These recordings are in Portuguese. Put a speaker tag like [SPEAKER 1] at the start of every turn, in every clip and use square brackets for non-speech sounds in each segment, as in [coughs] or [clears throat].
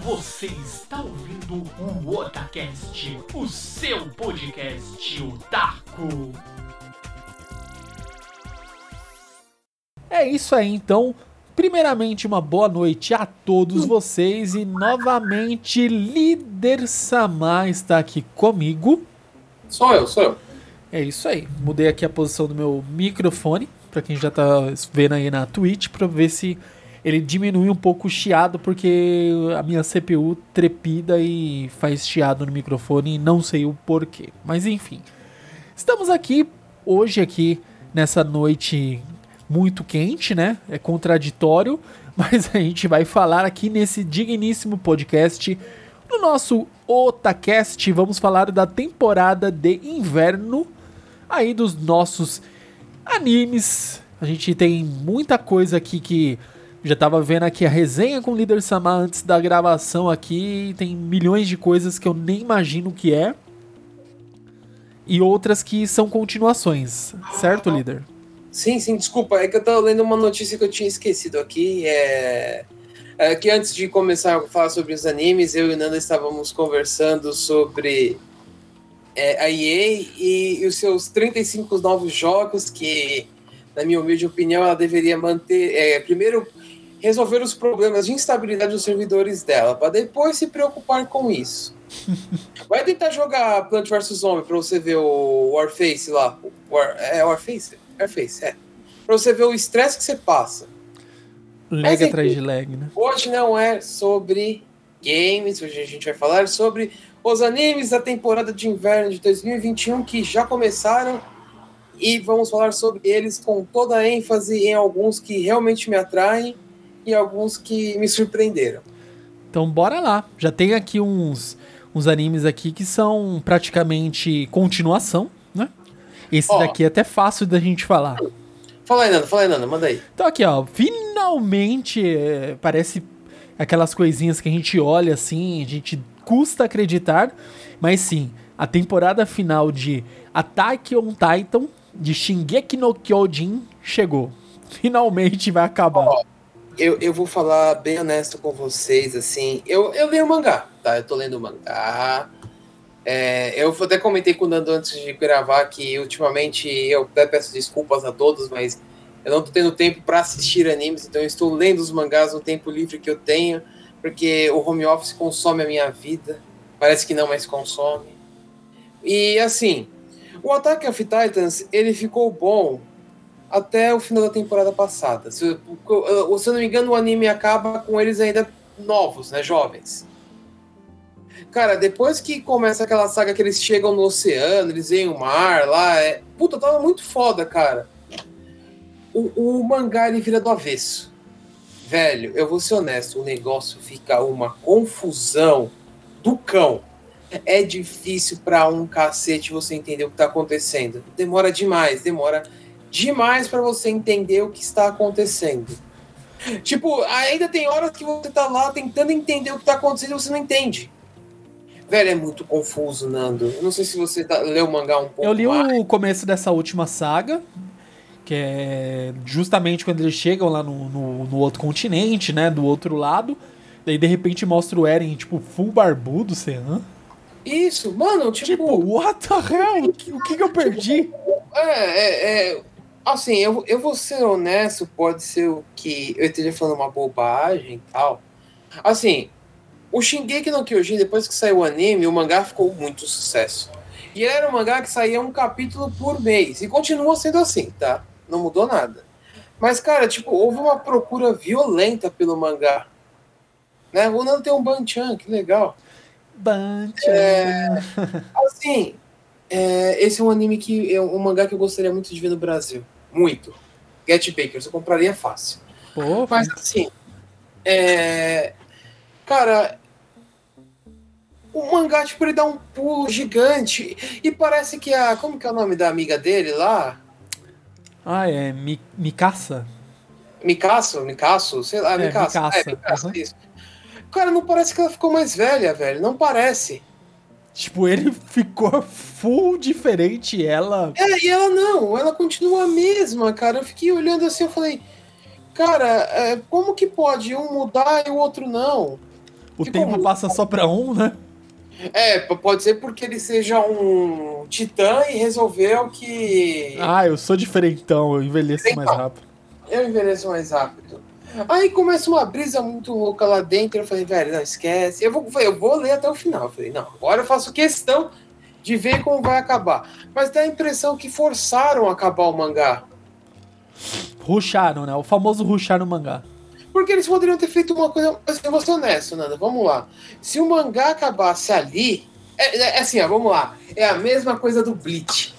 [SPEAKER 1] Você está ouvindo o Otacast, o seu podcast otaku.
[SPEAKER 2] É isso aí, então. Primeiramente, uma boa noite a todos vocês e novamente Líder Samar está aqui comigo.
[SPEAKER 3] Sou eu, sou eu.
[SPEAKER 2] É isso aí. Mudei aqui a posição do meu microfone, para quem já tá vendo aí na Twitch, para ver se ele diminui um pouco o chiado, porque a minha CPU trepida e faz chiado no microfone e não sei o porquê. Mas enfim. Estamos aqui hoje aqui nessa noite muito quente, né? É contraditório, [laughs] mas a gente vai falar aqui nesse digníssimo podcast no nosso Otacast, vamos falar da temporada de inverno aí dos nossos animes. A gente tem muita coisa aqui que já tava vendo aqui a resenha com o líder Samar antes da gravação aqui. Tem milhões de coisas que eu nem imagino o que é. E outras que são continuações, certo, líder?
[SPEAKER 3] Sim, sim, desculpa, é que eu tava lendo uma notícia que eu tinha esquecido aqui. É, é que antes de começar a falar sobre os animes, eu e o Nanda estávamos conversando sobre é, a EA e, e os seus 35 novos jogos que, na minha humilde opinião, ela deveria manter. É, primeiro, resolver os problemas de instabilidade dos servidores dela, para depois se preocupar com isso. [laughs] Vai tentar jogar Plant vs Zombie para você ver o Warface lá. War, é Warface? Warface, é. Para você ver o estresse que você passa.
[SPEAKER 2] Lag
[SPEAKER 3] Mas,
[SPEAKER 2] atrás
[SPEAKER 3] enfim,
[SPEAKER 2] de lag, né?
[SPEAKER 3] Hoje não é sobre games, hoje a gente vai falar sobre os animes da temporada de inverno de 2021 que já começaram e vamos falar sobre eles com toda a ênfase em alguns que realmente me atraem e alguns que me surpreenderam.
[SPEAKER 2] Então bora lá. Já tem aqui uns, uns animes aqui que são praticamente continuação, né? Esse
[SPEAKER 3] Ó.
[SPEAKER 2] daqui é até fácil da gente falar.
[SPEAKER 3] Fala aí, Nanda, fala aí, Nanda, manda aí.
[SPEAKER 2] Então aqui, ó, finalmente é, parece aquelas coisinhas que a gente olha assim, a gente custa acreditar, mas sim, a temporada final de Attack on Titan de Shingeki no Kyojin chegou. Finalmente vai acabar.
[SPEAKER 3] Ó, Eu, eu vou falar bem honesto com vocês, assim. Eu, eu leio mangá, tá? Eu tô lendo mangá. É, eu até comentei com o Nando antes de gravar que ultimamente eu até peço desculpas a todos, mas eu não tô tendo tempo para assistir animes, então eu estou lendo os mangás no tempo livre que eu tenho, porque o home office consome a minha vida. Parece que não, mas consome. E assim, o Attack of Titans, ele ficou bom até o final da temporada passada. Se, eu- se eu não me engano, o anime acaba com eles ainda novos, né? Jovens. Cara, depois que começa aquela saga que eles chegam no oceano, eles veem o mar lá, é... puta, tava muito foda, cara. O, o mangá ele vira do avesso. Velho, eu vou ser honesto, o negócio fica uma confusão do cão. É difícil pra um cacete você entender o que tá acontecendo. Demora demais, demora demais pra você entender o que está acontecendo. Tipo, ainda tem horas que você tá lá tentando entender o que tá acontecendo e você não entende. Velho, é muito confuso, Nando. Eu não sei se você tá, leu o mangá um pouco
[SPEAKER 2] Eu li
[SPEAKER 3] mais.
[SPEAKER 2] o começo dessa última saga, que é justamente quando eles chegam lá no, no, no outro continente, né? Do outro lado. Daí de repente mostra o Eren, tipo, full barbudo, sei lá.
[SPEAKER 3] Isso, mano, tipo.
[SPEAKER 2] Tipo, what the hell? O que, o que que eu perdi?
[SPEAKER 3] É, é, é, assim, eu, eu vou ser honesto, pode ser o que eu esteja falando uma bobagem e tal. Assim, o Shingeki no Kyojin, depois que saiu o anime, o mangá ficou muito sucesso. E era um mangá que saía um capítulo por mês. E continua sendo assim, tá? Não mudou nada. Mas, cara, tipo, houve uma procura violenta pelo mangá. Né? O Nando tem um Banchan, que legal.
[SPEAKER 2] Bancha.
[SPEAKER 3] É, assim, é, esse é um anime que é um mangá que eu gostaria muito de ver no Brasil. Muito. Get Bakers, eu compraria fácil.
[SPEAKER 2] Pô,
[SPEAKER 3] Mas assim, é, cara, o mangá, tipo, ele dá um pulo gigante. E parece que a. Como que é o nome da amiga dele lá?
[SPEAKER 2] Ah, é Mi, Mikasa?
[SPEAKER 3] Micasso? Micasso? Sei lá,
[SPEAKER 2] É,
[SPEAKER 3] Micasso.
[SPEAKER 2] Mikasa,
[SPEAKER 3] É, Micasso,
[SPEAKER 2] uhum.
[SPEAKER 3] isso. Cara, não parece que ela ficou mais velha, velho. Não parece.
[SPEAKER 2] Tipo, ele [laughs] ficou full diferente, ela.
[SPEAKER 3] É, e ela não, ela continua a mesma, cara. Eu fiquei olhando assim, eu falei, cara, é, como que pode um mudar e o outro não?
[SPEAKER 2] O
[SPEAKER 3] Ficou
[SPEAKER 2] tempo
[SPEAKER 3] muito
[SPEAKER 2] passa só pra um, né?
[SPEAKER 3] É, pode ser porque ele seja um titã e resolveu que
[SPEAKER 2] Ah, eu sou diferentão, eu envelheço mais rápido.
[SPEAKER 3] eu envelheço mais rápido. Aí começa uma brisa muito louca lá dentro. Eu falei, velho, não esquece. Eu vou, eu vou ler até o final. Eu falei, não, agora eu faço questão de ver como vai acabar. Mas dá a impressão que forçaram a acabar o mangá.
[SPEAKER 2] Ruxaram, né? O famoso ruxar no mangá.
[SPEAKER 3] Porque eles poderiam ter feito uma coisa. Eu vou ser honesto, Nanda. Vamos lá. Se o mangá acabasse ali. É, é- é assim, ó, vamos lá. É a mesma coisa do Bleach.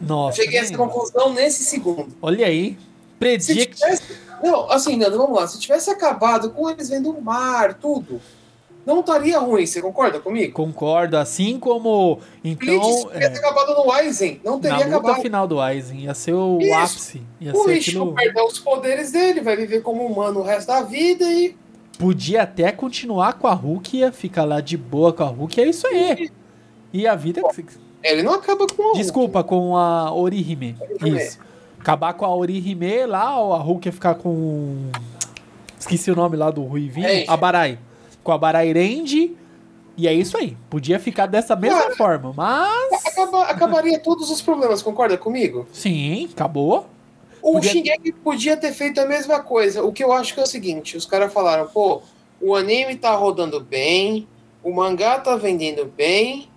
[SPEAKER 3] Eu
[SPEAKER 2] Nossa.
[SPEAKER 3] cheguei a essa conclusão nesse segundo.
[SPEAKER 2] Olha aí.
[SPEAKER 3] Se
[SPEAKER 2] Predict.
[SPEAKER 3] tivesse. Não, assim, Nanda, vamos lá. Se tivesse acabado com eles vendo o mar, tudo. Não estaria ruim, você concorda comigo?
[SPEAKER 2] Concordo, assim como. Então.
[SPEAKER 3] se tivesse acabado no Aizen, não
[SPEAKER 2] Na
[SPEAKER 3] teria
[SPEAKER 2] luta
[SPEAKER 3] acabado.
[SPEAKER 2] final do Aizen, ia ser o
[SPEAKER 3] Isso.
[SPEAKER 2] ápice. Ia
[SPEAKER 3] O
[SPEAKER 2] ser
[SPEAKER 3] Ichigo
[SPEAKER 2] aquilo.
[SPEAKER 3] perdeu os poderes dele, vai viver como humano o resto da vida e.
[SPEAKER 2] Podia até continuar com a Hulk, ia ficar lá de boa com a Hulk, é isso aí. E a vida.
[SPEAKER 3] Ele não acaba com o
[SPEAKER 2] Desculpa, com a Orihime.
[SPEAKER 3] Orihime.
[SPEAKER 2] Isso. Acabar com a Orihime lá, ou a Hulk ia ficar com. Esqueci o nome lá do Ruivinho. A Barai. Com a Barai Range. E é isso aí. Podia ficar dessa mesma forma. Mas.
[SPEAKER 3] Acaba- acabaria todos os problemas, concorda comigo?
[SPEAKER 2] Sim, acabou.
[SPEAKER 3] O
[SPEAKER 2] Podia-
[SPEAKER 3] Shingeki podia ter feito a mesma coisa. O que eu acho que é o seguinte: os caras falaram, pô, o anime tá rodando bem, o mangá tá vendendo bem.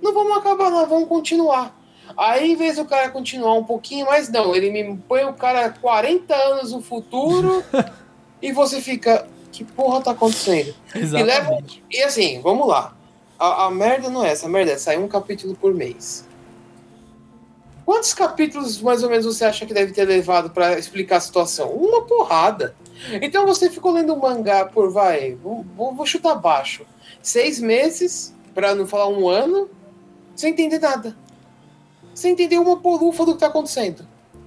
[SPEAKER 3] Não vamos acabar, não, vamos continuar. Aí, em vez do cara continuar um pouquinho, mas não, ele me põe o cara 40 anos no futuro [laughs] e você fica. Que porra tá acontecendo?
[SPEAKER 2] Exatamente.
[SPEAKER 3] E assim, vamos lá. A, a merda não é essa, a merda é sair um capítulo por mês. Quantos capítulos mais ou menos você acha que deve ter levado pra explicar a situação? Uma porrada. Então você ficou lendo um mangá por, vai, vou, vou- chutar baixo. Seis meses, pra não falar um ano, sem entender nada. Sem entender uma porufa do que tá acontecendo.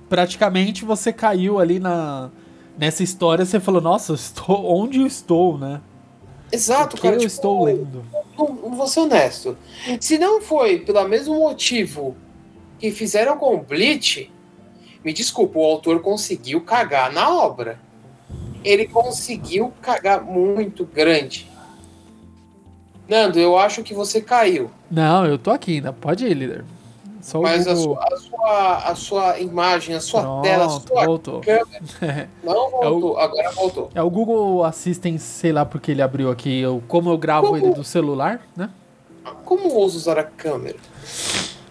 [SPEAKER 2] Praticamente você caiu ali na. Nessa história, você falou, nossa, estou onde eu estou, né?
[SPEAKER 3] Exato,
[SPEAKER 2] o que
[SPEAKER 3] cara.
[SPEAKER 2] eu
[SPEAKER 3] tipo,
[SPEAKER 2] estou lendo?
[SPEAKER 3] Vou ser honesto. Se não foi pelo mesmo motivo que fizeram com o Bleach, me desculpa, o autor conseguiu cagar na obra. Ele conseguiu cagar muito grande. Nando, eu acho que você caiu.
[SPEAKER 2] Não, eu tô aqui ainda. Pode ir, líder. Só o
[SPEAKER 3] Mas a sua, a, sua, a sua imagem, a sua
[SPEAKER 2] Pronto,
[SPEAKER 3] tela, a sua
[SPEAKER 2] voltou.
[SPEAKER 3] câmera [laughs] não voltou. Agora voltou.
[SPEAKER 2] É o Google Assistant, sei lá porque ele abriu aqui. Eu, como eu gravo
[SPEAKER 3] Como?
[SPEAKER 2] ele do celular, né?
[SPEAKER 3] Como ouso usar a câmera?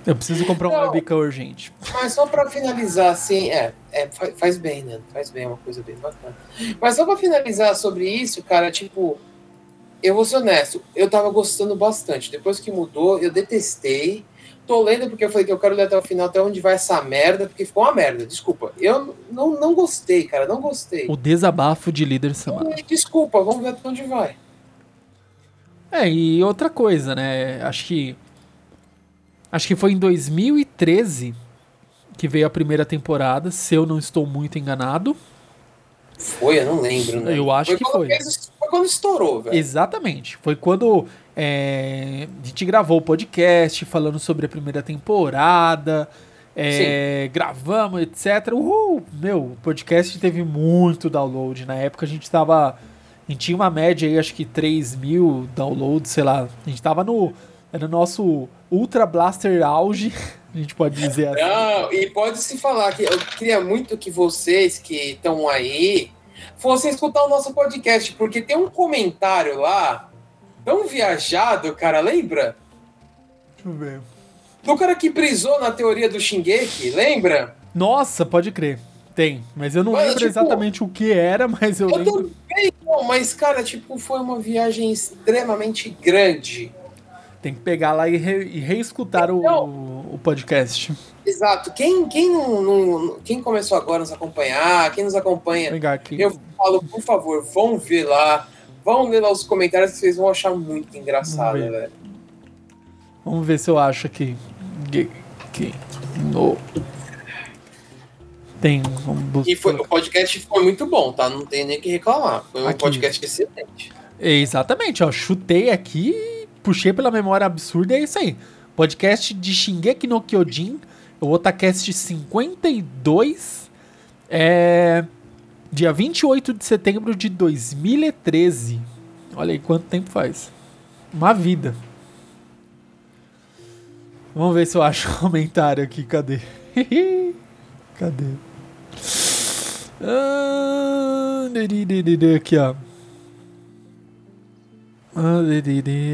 [SPEAKER 2] Eu preciso comprar um webcam urgente.
[SPEAKER 3] Mas só pra finalizar, assim, é, é fa- faz bem, né? Faz bem, é uma coisa bem bacana. Mas só pra finalizar sobre isso, cara, tipo, eu vou ser honesto, eu tava gostando bastante. Depois que mudou, eu detestei. Tô lendo porque eu falei que eu quero ler até o final, até onde vai essa merda, porque ficou uma merda, desculpa. Eu não, não gostei, cara, não gostei.
[SPEAKER 2] O desabafo de líder Samara.
[SPEAKER 3] Desculpa, vamos ver até onde vai.
[SPEAKER 2] É, e outra coisa, né? Acho que. Acho que foi em 2013 que veio a primeira temporada, se eu não estou muito enganado.
[SPEAKER 3] Foi, eu não lembro, né?
[SPEAKER 2] Eu acho que
[SPEAKER 3] quando
[SPEAKER 2] foi.
[SPEAKER 3] Foi quando estourou, velho.
[SPEAKER 2] Exatamente. Foi quando é, a gente gravou o podcast falando sobre a primeira temporada. é, gravamos, etc. Uhul! Meu, o podcast teve muito download. Na época a gente tava. A gente tinha uma média aí, acho que 3 mil downloads, sei lá. A gente tava no. Era o nosso Ultra Blaster auge, [laughs] a gente pode dizer assim.
[SPEAKER 3] Não, e pode se falar que eu queria muito que vocês que estão aí fossem escutar o nosso podcast, porque tem um comentário lá tão viajado, cara, lembra?
[SPEAKER 2] Deixa eu ver.
[SPEAKER 3] Do cara que brisou na teoria do Shingeki, lembra?
[SPEAKER 2] Nossa, pode crer. Tem, mas eu não
[SPEAKER 3] Mas,
[SPEAKER 2] lembro
[SPEAKER 3] tipo,
[SPEAKER 2] exatamente o que era, mas eu,
[SPEAKER 3] Eu
[SPEAKER 2] lembro.
[SPEAKER 3] também não, mas, cara, tipo, foi uma viagem extremamente grande.
[SPEAKER 2] Tem que pegar lá e, re- e reescutar o,
[SPEAKER 3] Então-
[SPEAKER 2] o podcast.
[SPEAKER 3] Exato. Quem, quem, não, não- quem começou agora a nos acompanhar, quem nos acompanha. Eu falo, por favor, vão ver lá. Vão ler lá os comentários que vocês vão achar muito engraçado,
[SPEAKER 2] Vamos
[SPEAKER 3] velho.
[SPEAKER 2] Vamos ver se eu acho aqui. Que, no. Tem.
[SPEAKER 3] E foi, o podcast foi muito bom, tá? Não tem nem o que reclamar. Foi um
[SPEAKER 2] Aqui.
[SPEAKER 3] podcast excelente.
[SPEAKER 2] Exatamente, ó. Chutei aqui, puxei pela memória absurda, é isso aí. Podcast de Shingeki no Kyojin, o Otacast 52, é. Dia 28 de setembro de 2013. Olha aí quanto tempo faz. Uma vida. Vamos ver se eu acho [laughs] um comentário aqui. Cadê? [laughs] Cadê? Ah, aqui, ó. Ah,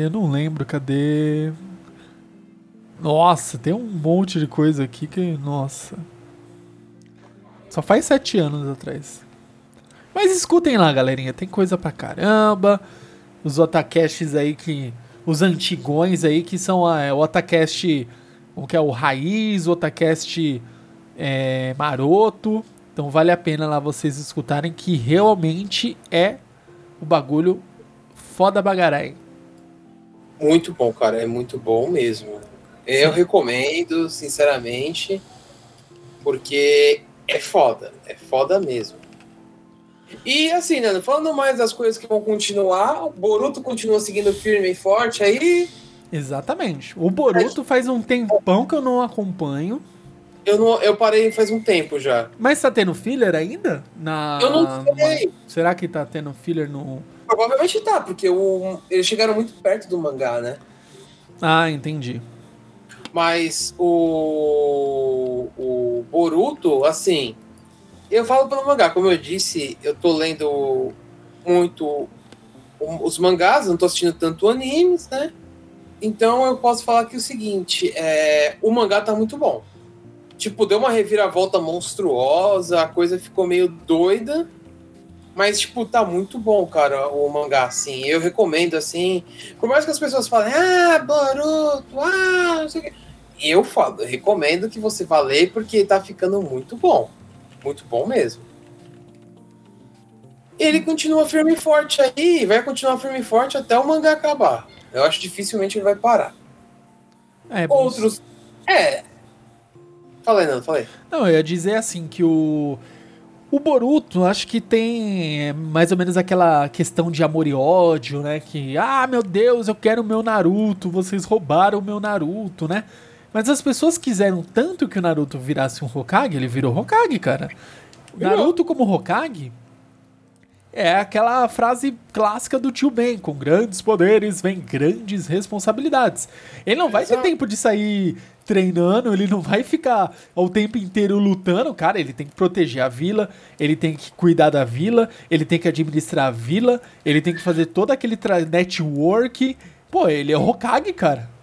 [SPEAKER 2] eu não lembro, cadê? Nossa, tem um monte de coisa aqui que. Nossa. Só faz sete anos atrás. Mas escutem lá, galerinha. Tem coisa pra caramba. Os otacasts aí que. Os antigões aí que são a, é, o otacast. O que é o raiz, o otacast é, maroto. Então vale a pena lá vocês escutarem que realmente é o bagulho foda bagarai.
[SPEAKER 3] Muito bom, cara. É muito bom mesmo. Eu Sim. recomendo, sinceramente, porque é foda. É foda mesmo. E assim, né, falando mais das coisas que vão continuar, o Boruto continua seguindo firme e forte aí.
[SPEAKER 2] Exatamente. O Boruto faz um tempão que eu não acompanho.
[SPEAKER 3] Eu, não, eu parei faz um tempo já.
[SPEAKER 2] Mas tá tendo filler ainda? Na,
[SPEAKER 3] eu não sei.
[SPEAKER 2] Numa... Será que tá tendo filler no.
[SPEAKER 3] Provavelmente tá, porque o, eles chegaram muito perto do mangá, né?
[SPEAKER 2] Ah, entendi.
[SPEAKER 3] Mas o, o Boruto, assim, eu falo pelo mangá, como eu disse, eu tô lendo muito os mangás, não tô assistindo tanto animes, né? Então eu posso falar que o seguinte, é, o mangá tá muito bom. Tipo, deu uma reviravolta monstruosa, a coisa ficou meio doida, mas, tipo, tá muito bom, cara, o mangá, assim. Eu recomendo, assim. Por mais que as pessoas falem, ah, Boruto, ah, não sei o quê. Eu falo, eu recomendo que você vá ler, porque tá ficando muito bom. Muito bom mesmo. Ele continua firme e forte aí, vai continuar firme e forte até o mangá acabar. Eu acho que dificilmente ele vai parar. É, Outros. É. Falei, não, falei.
[SPEAKER 2] Não, eu ia dizer assim que o. O Boruto, acho que tem mais ou menos aquela questão de amor e ódio, né? Que, ah, meu Deus, eu quero o meu Naruto, vocês roubaram o meu Naruto, né? Mas as pessoas quiseram tanto que o Naruto virasse um Hokage, ele virou Hokage, cara. O Naruto como Hokage é aquela frase clássica do tio Ben, com grandes poderes vem grandes responsabilidades. Ele não vai Exato. ter tempo de sair treinando, ele não vai ficar o tempo inteiro lutando, cara, ele tem que proteger a vila, ele tem que cuidar da vila, ele tem que administrar a vila, ele tem que fazer todo aquele network. Pô, ele é Hokage, cara.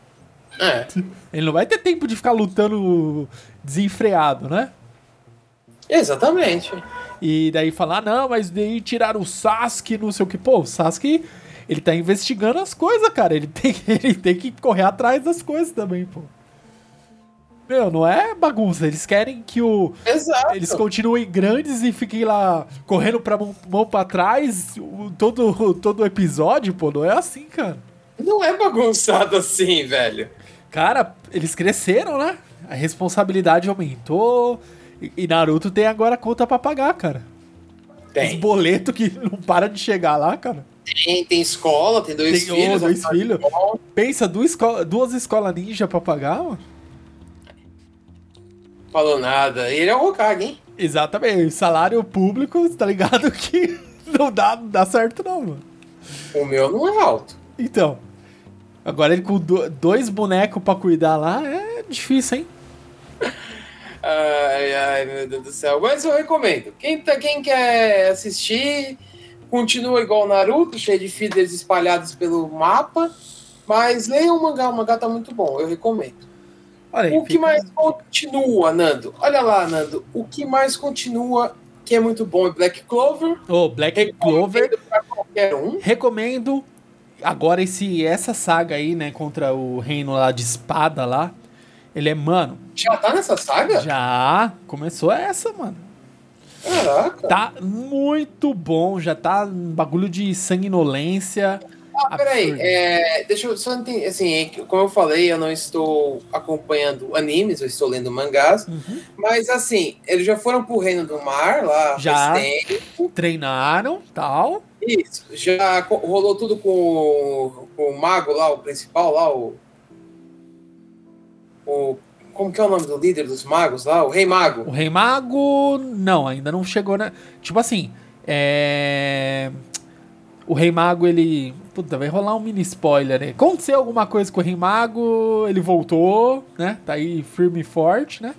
[SPEAKER 3] É.
[SPEAKER 2] Ele não vai ter tempo de ficar lutando desenfreado, né?
[SPEAKER 3] Exatamente.
[SPEAKER 2] E daí falar, não, mas daí tiraram o Sasuke, não sei o que. Pô, o Sasuke, ele tá investigando as coisas, cara. Ele tem, [laughs] ele tem que correr atrás das coisas também, pô. Meu, não é bagunça. Eles querem que o.
[SPEAKER 3] Exato.
[SPEAKER 2] Eles continuem grandes e fiquem lá correndo pra mão, mão pra trás todo, [laughs] todo episódio, pô. Não é assim, cara.
[SPEAKER 3] Não é bagunçado assim, velho.
[SPEAKER 2] Cara, eles cresceram, né? A responsabilidade aumentou. E Naruto tem agora conta pra pagar, cara. Tem. Os boletos que não para de chegar lá, cara.
[SPEAKER 3] Tem, tem escola, tem dois tem, filhos.
[SPEAKER 2] Dois filhos. Pensa, duas, escola, duas escolas ninja pra pagar, mano.
[SPEAKER 3] Falou nada. Ele é o Hokage, hein?
[SPEAKER 2] Exatamente. Salário público, tá ligado [laughs] que não dá, não dá certo, não, mano.
[SPEAKER 3] O meu não é alto.
[SPEAKER 2] Então. Agora ele com dois bonecos pra cuidar lá é difícil, hein?
[SPEAKER 3] Ai, ai, meu Deus do céu. Mas eu recomendo. Quem, tá, quem quer assistir, continua igual Naruto, cheio de fillers espalhados pelo mapa. Mas leia o mangá, o mangá tá muito bom, eu recomendo. Aí, o que mais continua, Nando? Olha lá, Nando. O que mais continua que é muito bom é Black Clover.
[SPEAKER 2] Oh, Black recomendo Clover. Pra qualquer um. Recomendo agora esse, essa saga aí, né, contra o reino lá de espada lá, ele é, mano.
[SPEAKER 3] Já tá nessa saga?
[SPEAKER 2] Já. Começou essa, mano.
[SPEAKER 3] Caraca.
[SPEAKER 2] Tá muito bom, já tá um bagulho de sanguinolência.
[SPEAKER 3] Ah, peraí, é, deixa eu só entender, assim, como eu falei, eu não estou acompanhando animes, eu estou lendo mangás, uhum. mas assim, eles já foram pro Reino do Mar lá,
[SPEAKER 2] já treinaram, tal.
[SPEAKER 3] Isso, já rolou tudo com, com o mago lá, o principal lá, o, o como que é o nome do líder dos magos lá? O Rei Mago.
[SPEAKER 2] O Rei Mago, não, ainda não chegou, né? Tipo assim, é o Rei Mago, ele. Puta, vai rolar um mini spoiler aí. Aconteceu alguma coisa com o Rei Mago, ele voltou, né? Tá aí firme e forte, né?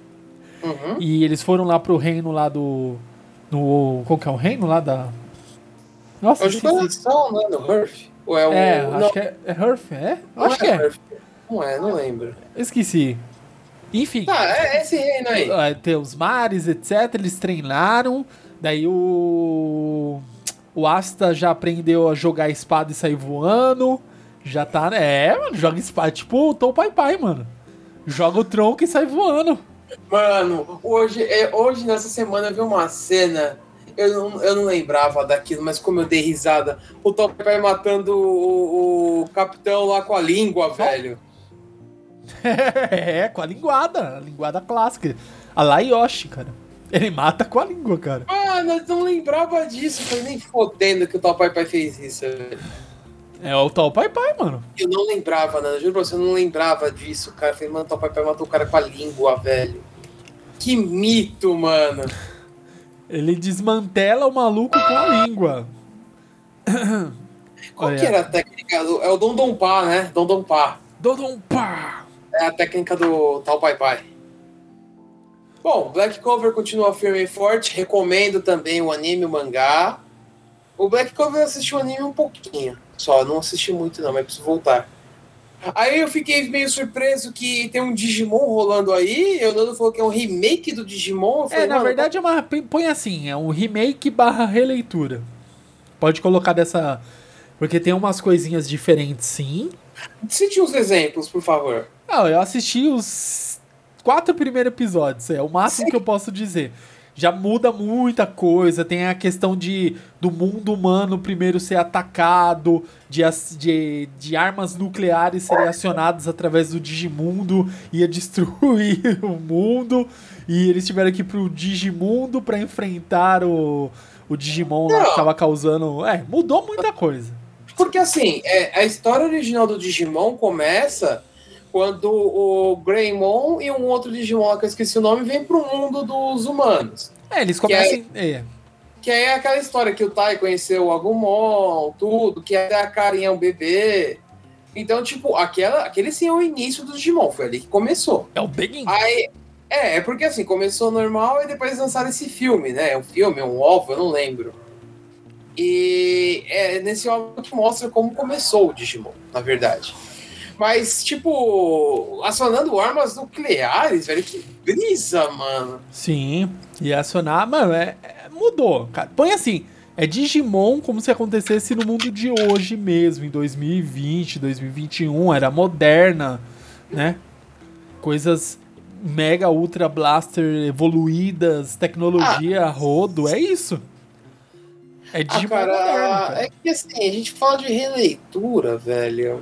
[SPEAKER 3] Uhum.
[SPEAKER 2] E eles foram lá pro reino lá do. No. Qual que é o reino lá da. Nossa,
[SPEAKER 3] Hoje
[SPEAKER 2] esqueci.
[SPEAKER 3] foi nação, né? No Hearth? Ou é o.
[SPEAKER 2] É,
[SPEAKER 3] não,
[SPEAKER 2] acho que é. É Hearth, é?
[SPEAKER 3] não
[SPEAKER 2] Acho que é.
[SPEAKER 3] Não é, não lembro.
[SPEAKER 2] Esqueci. Enfim.
[SPEAKER 3] Tá, é esse reino aí.
[SPEAKER 2] Ah, Tem os mares, etc. Eles treinaram. Daí o. O Asta já aprendeu a jogar espada e sair voando. Já tá. É, mano, joga espada. Tipo o Tom Pai Pai, mano. Joga o tronco e sai voando.
[SPEAKER 3] Mano, hoje, é, hoje nessa semana eu vi uma cena. Eu não, eu não lembrava daquilo, mas como eu dei risada. O Top Pai matando o, o capitão lá com a língua, velho. [laughs]
[SPEAKER 2] é, com a linguada. A linguada clássica. A Laioshi, cara. Ele mata com a língua, cara.
[SPEAKER 3] Mano, eu não lembrava disso. Foi nem fodendo que o Top Pai fez isso, velho.
[SPEAKER 2] É o Tom Pai Pai, mano.
[SPEAKER 3] Eu não lembrava, Nana. Juro pra você, eu não lembrava disso, cara. Eu falei, mano, o Top Pai matou o cara com a língua, velho. Que mito, mano.
[SPEAKER 2] Ele desmantela o maluco com a língua. [coughs]
[SPEAKER 3] Qual
[SPEAKER 2] Olha.
[SPEAKER 3] que era a técnica do. É o Dom Dom Pá, né? Dom Dom Pá.
[SPEAKER 2] Dodom pá!
[SPEAKER 3] É a técnica do tal Pai Pai. Bom, Black Clover continua firme e forte. Recomendo também o anime o mangá. O Black Clover eu assisti o anime um pouquinho. Só, não assisti muito não, mas preciso voltar. Aí eu fiquei meio surpreso que tem um Digimon rolando aí. E o Nando falou que é um remake do Digimon. Eu falei,
[SPEAKER 2] É, na verdade é uma. Põe assim, é um remake barra releitura. Pode colocar dessa. Porque tem umas coisinhas diferentes, sim.
[SPEAKER 3] Cite uns exemplos, por favor.
[SPEAKER 2] Não, eu assisti os quatro primeiros episódios, é o máximo
[SPEAKER 3] Sim.
[SPEAKER 2] que eu posso dizer. Já muda muita coisa, tem a questão de do mundo humano primeiro ser atacado, de, de, de armas nucleares serem acionadas através do Digimundo, ia destruir [laughs] o mundo, e eles tiveram que ir pro Digimundo pra enfrentar o, o Digimon lá que tava causando. É, mudou muita coisa.
[SPEAKER 3] Porque assim, é, a história original do Digimon começa quando o Greymon e um outro Digimon que eu esqueci o nome vem pro mundo dos humanos.
[SPEAKER 2] É, eles
[SPEAKER 3] Que
[SPEAKER 2] começam. É,
[SPEAKER 3] Que aí é aquela história que o Tai conheceu o Agumon, tudo, que até a Karen é um bebê. Então, tipo, aquela, aquele sim é o início do Digimon, foi ali que começou.
[SPEAKER 2] é o Begin.
[SPEAKER 3] Aí, é, é porque assim, começou normal e depois lançaram esse filme, né? É um filme, é um ovo, eu não lembro. E é nesse ovo que mostra como começou o Digimon, na verdade. Mas, tipo, acionando armas nucleares, velho, que brisa, mano.
[SPEAKER 2] Sim, e acionar, mano, é, é- mudou, cara. Põe assim, é Digimon como se acontecesse no mundo de hoje mesmo, em 2020, 2021, era moderna, né? Coisas mega ultra blaster evoluídas, tecnologia, rodo, é isso. É
[SPEAKER 3] Ah,
[SPEAKER 2] Digimon moderno,
[SPEAKER 3] cara,
[SPEAKER 2] cara.
[SPEAKER 3] é que assim, a gente fala de releitura, velho.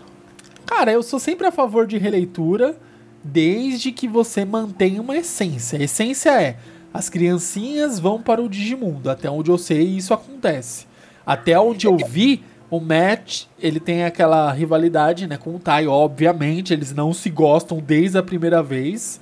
[SPEAKER 2] Cara, eu sou sempre a favor de releitura, desde que você mantenha uma essência. A essência é: as criancinhas vão para o Digimundo. Até onde eu sei, isso acontece. Até onde eu vi, o Matt, ele tem aquela rivalidade, né, com o Tai, obviamente, eles não se gostam desde a primeira vez,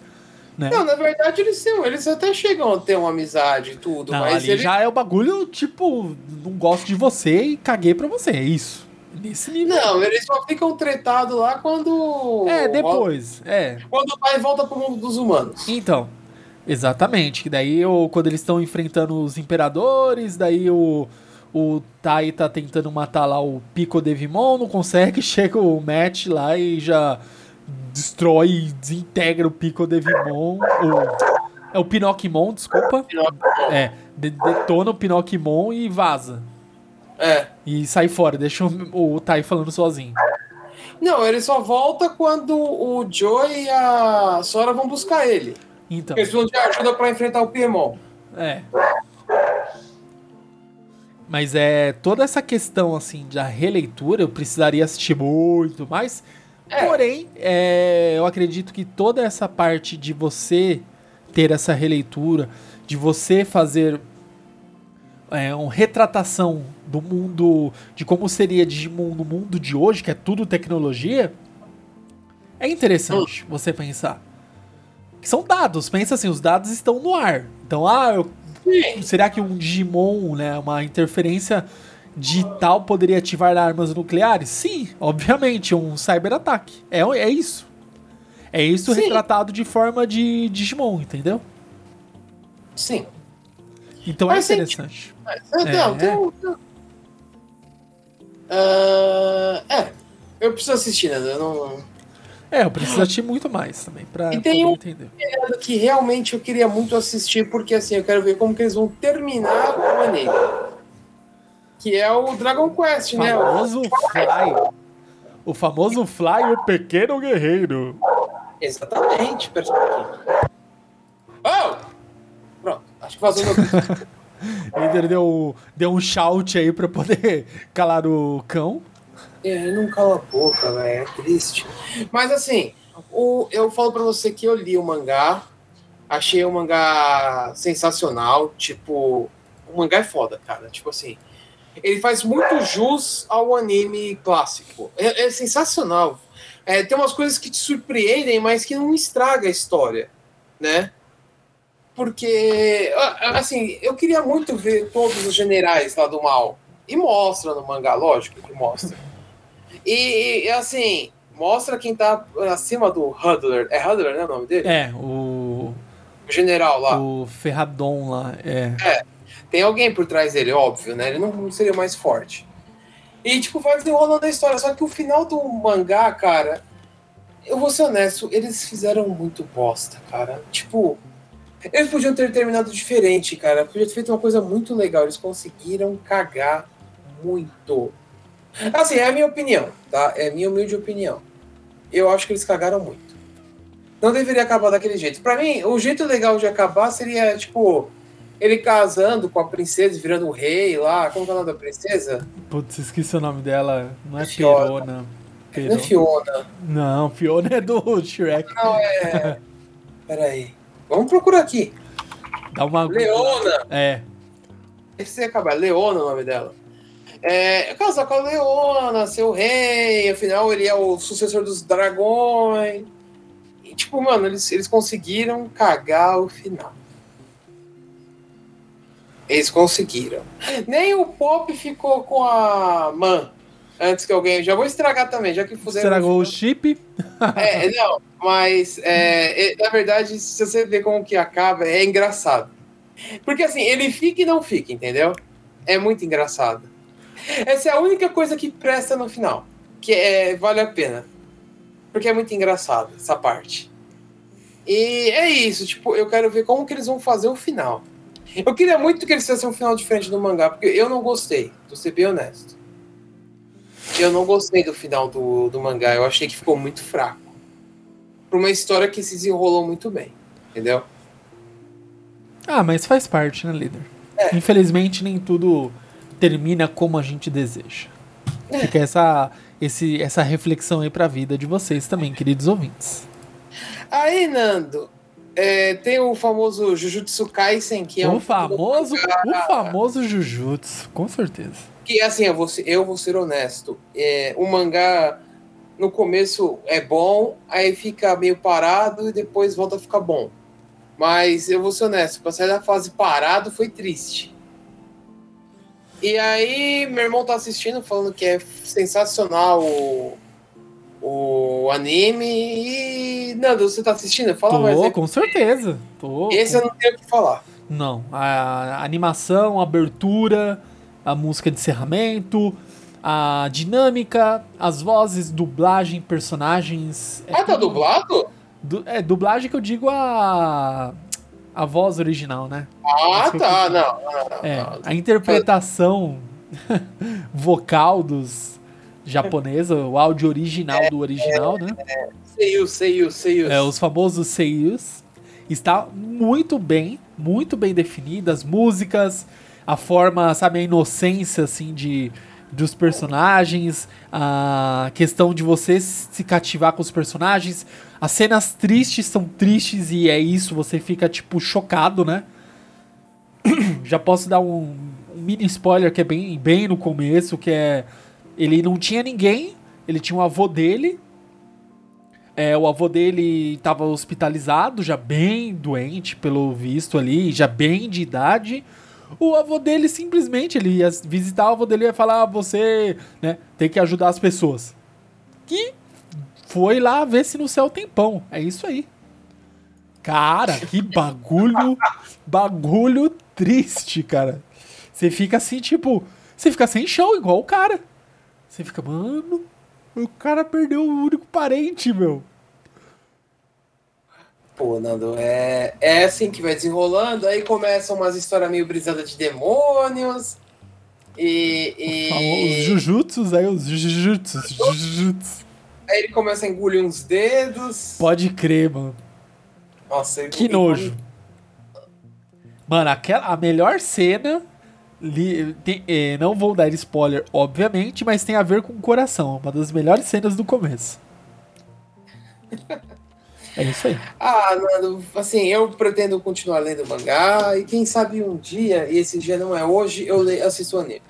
[SPEAKER 2] né?
[SPEAKER 3] Não, na verdade, eles, são, eles até chegam a ter uma amizade e tudo,
[SPEAKER 2] Não,
[SPEAKER 3] mas
[SPEAKER 2] ali
[SPEAKER 3] ele...
[SPEAKER 2] já é o bagulho, tipo, não gosto de você e caguei pra você, é isso. Nesse nível.
[SPEAKER 3] Não, eles só ficam tretados lá quando.
[SPEAKER 2] É, depois, é.
[SPEAKER 3] Quando o pai volta pro mundo dos humanos.
[SPEAKER 2] Então, exatamente. Que daí o, quando eles estão enfrentando os imperadores, daí o, o Tai tá tentando matar lá o Pico Devimon, não consegue, [laughs] chega o Matt lá e já destrói e desintegra o Pico Devimon. O, é o Pinocchimon, desculpa. É, de- detona o Pinocchimon e vaza.
[SPEAKER 3] É.
[SPEAKER 2] E sai fora, deixa o, o Tai falando sozinho.
[SPEAKER 3] Não, ele só volta quando o Joe e a Sora vão buscar ele.
[SPEAKER 2] Então,
[SPEAKER 3] Eles precisam de ajuda pra enfrentar o Piemon.
[SPEAKER 2] É. Mas é toda essa questão assim da releitura, eu precisaria assistir muito mais.
[SPEAKER 3] É.
[SPEAKER 2] Porém, é, eu acredito que toda essa parte de você ter essa releitura, de você fazer é, uma retratação do mundo, de como seria Digimon no mundo de hoje, que é tudo tecnologia, é interessante você pensar. Que são dados, pensa assim, os dados estão no ar. Então, ah, eu será que um Digimon, né, uma interferência de tal poderia ativar armas nucleares? Sim, obviamente, um cyberataque. É, é isso. É isso
[SPEAKER 3] Sim.
[SPEAKER 2] retratado de forma de Digimon, entendeu?
[SPEAKER 3] Sim.
[SPEAKER 2] Então é
[SPEAKER 3] Faz sentido. Mas, Não,
[SPEAKER 2] É.
[SPEAKER 3] tem um- Ah, é, eu preciso assistir, né? Eu não.
[SPEAKER 2] É, eu preciso assistir muito mais também pra
[SPEAKER 3] E tem um-
[SPEAKER 2] entender.
[SPEAKER 3] Que realmente eu queria muito assistir, porque assim, eu quero ver como que eles vão terminar o anime. Que é o Dragon Quest, né? O-
[SPEAKER 2] famoso Fly. O famoso Fly, o pequeno guerreiro.
[SPEAKER 3] Exatamente, pouquinho. Oh! Pronto, acho que vazou meu. [laughs]
[SPEAKER 2] Ele deu, deu um shout aí pra poder [laughs] calar o cão.
[SPEAKER 3] É, não cala a boca, velho. É triste. Mas assim, o, eu falo pra você que eu li o mangá. Achei o mangá sensacional. Tipo, o mangá é foda, cara. Tipo assim. Ele faz muito jus ao anime clássico. É, é sensacional. É, tem umas coisas que te surpreendem, mas que não estraga a história, né? Porque, assim, eu queria muito ver todos os generais lá do mal. E mostra no mangá, lógico que mostra. E, assim, mostra quem tá acima do Hudler. É Hudler, né o nome dele?
[SPEAKER 2] É, o,
[SPEAKER 3] O general lá.
[SPEAKER 2] o Ferradon lá. É.
[SPEAKER 3] Tem alguém por trás dele, óbvio, né? Ele não seria mais forte. E, tipo, vai desenrolando a história. Só que o final do mangá, cara, eu vou ser honesto, eles fizeram muito bosta, cara. Tipo, eles podiam ter terminado diferente, cara. Podiam ter feito uma coisa muito legal. Eles conseguiram cagar muito. Assim, é a minha opinião, tá? É a minha humilde opinião. Eu acho que eles cagaram muito. Não deveria acabar daquele jeito. Pra mim, o jeito legal de acabar seria, tipo, ele casando com a princesa virando o rei lá. Como é o nome da princesa?
[SPEAKER 2] Putz, esqueci o nome dela. Não é
[SPEAKER 3] Fiona.
[SPEAKER 2] Perona.
[SPEAKER 3] Não é. Fiona.
[SPEAKER 2] Não, Fiona é do Shrek.
[SPEAKER 3] Não, é. Peraí. Vamos procurar aqui.
[SPEAKER 2] Dá uma.
[SPEAKER 3] Leona.
[SPEAKER 2] É.
[SPEAKER 3] Esse acabar. Leona é o nome dela. É, casar com a Leona, ser o rei, afinal ele é o sucessor dos dragões. E, tipo, mano, eles, eles conseguiram cagar o final. Eles conseguiram. Nem o Pop ficou com a Man antes que alguém. Já vou estragar também, já que fizeram.
[SPEAKER 2] Estragou o chip.
[SPEAKER 3] É, não, mas é, é, na verdade, se você ver como que acaba, é engraçado. Porque assim, ele fica e não fica, entendeu? É muito engraçado. Essa é a única coisa que presta no final, que é, vale a pena. Porque é muito engraçado essa parte. E é isso, tipo, eu quero ver como que eles vão fazer o final. Eu queria muito que eles fizessem um final diferente do mangá, porque eu não gostei, vou ser bem honesto. Eu não gostei do final do, do mangá, eu achei que ficou muito fraco. Pra uma história que se desenrolou muito bem, entendeu?
[SPEAKER 2] Ah, mas faz parte, né, líder? Infelizmente, nem tudo termina como a gente deseja. Fica essa, esse, essa reflexão aí pra vida de vocês também, queridos ouvintes.
[SPEAKER 3] Aí, Nando, é, tem o famoso Jujutsu Kaisen, que é
[SPEAKER 2] o
[SPEAKER 3] um.
[SPEAKER 2] famoso, o famoso Jujutsu, com certeza.
[SPEAKER 3] Que assim, eu vou ser, eu vou ser honesto. É, o mangá no começo é bom, aí fica meio parado e depois volta a ficar bom. Mas eu vou ser honesto, pra sair da fase parado foi triste. E aí, meu irmão tá assistindo, falando que é sensacional o, o anime. E. Nando, você tá assistindo? Fala mais
[SPEAKER 2] Tô,
[SPEAKER 3] aí.
[SPEAKER 2] com certeza. Tô,
[SPEAKER 3] Esse eu não tenho o que falar.
[SPEAKER 2] Não, a animação, a abertura, a música de encerramento, a dinâmica, as vozes, dublagem, personagens. é
[SPEAKER 3] ah, tá dublado?
[SPEAKER 2] Du- é, dublagem que eu digo a. A voz original, né?
[SPEAKER 3] Ah,
[SPEAKER 2] eu
[SPEAKER 3] tá. Não, não, não,
[SPEAKER 2] É,
[SPEAKER 3] não.
[SPEAKER 2] a interpretação [laughs] vocal dos japonesa, o áudio original do original, né?
[SPEAKER 3] Seiyu, Seiyu, Seiyu.
[SPEAKER 2] É, os famosos seiyus. Está muito bem, muito bem definida, as músicas, a forma, sabe, a inocência, assim, de, dos personagens, a questão de você se cativar com os personagens. As cenas tristes são tristes e é isso, você fica, tipo, chocado, né? [coughs] Já posso dar um, um mini spoiler que é bem, bem no começo, que é... Ele não tinha ninguém, ele tinha um avô dele, é, o avô dele estava hospitalizado, já bem doente, pelo visto ali, já bem de idade. O avô dele simplesmente, ele ia visitar o avô dele e ia falar, ah, você né, tem que ajudar as pessoas. Que foi lá ver se no céu tem pão. É isso aí. Cara, que bagulho, bagulho triste, cara. Você fica assim, tipo, você fica sem chão, igual o cara. Você fica, mano, o cara perdeu o único parente, meu.
[SPEAKER 3] Pô, Nando, é, é assim que vai desenrolando, aí começam umas histórias meio brisadas de demônios. E. e...
[SPEAKER 2] Os jujutsus, aí os jujutsus, jujutsus.
[SPEAKER 3] Aí ele começa a engolir uns dedos.
[SPEAKER 2] Pode crer, mano.
[SPEAKER 3] Nossa,
[SPEAKER 2] que nojo. Mano, aquela, a melhor cena. Li, tem, eh, não vou dar spoiler, obviamente, mas tem a ver com o coração. Uma das melhores cenas do começo. [laughs] É isso aí.
[SPEAKER 3] Ah, mano, assim, eu pretendo continuar lendo mangá e quem sabe um dia, e esse dia não é hoje, eu leio, assisto anime.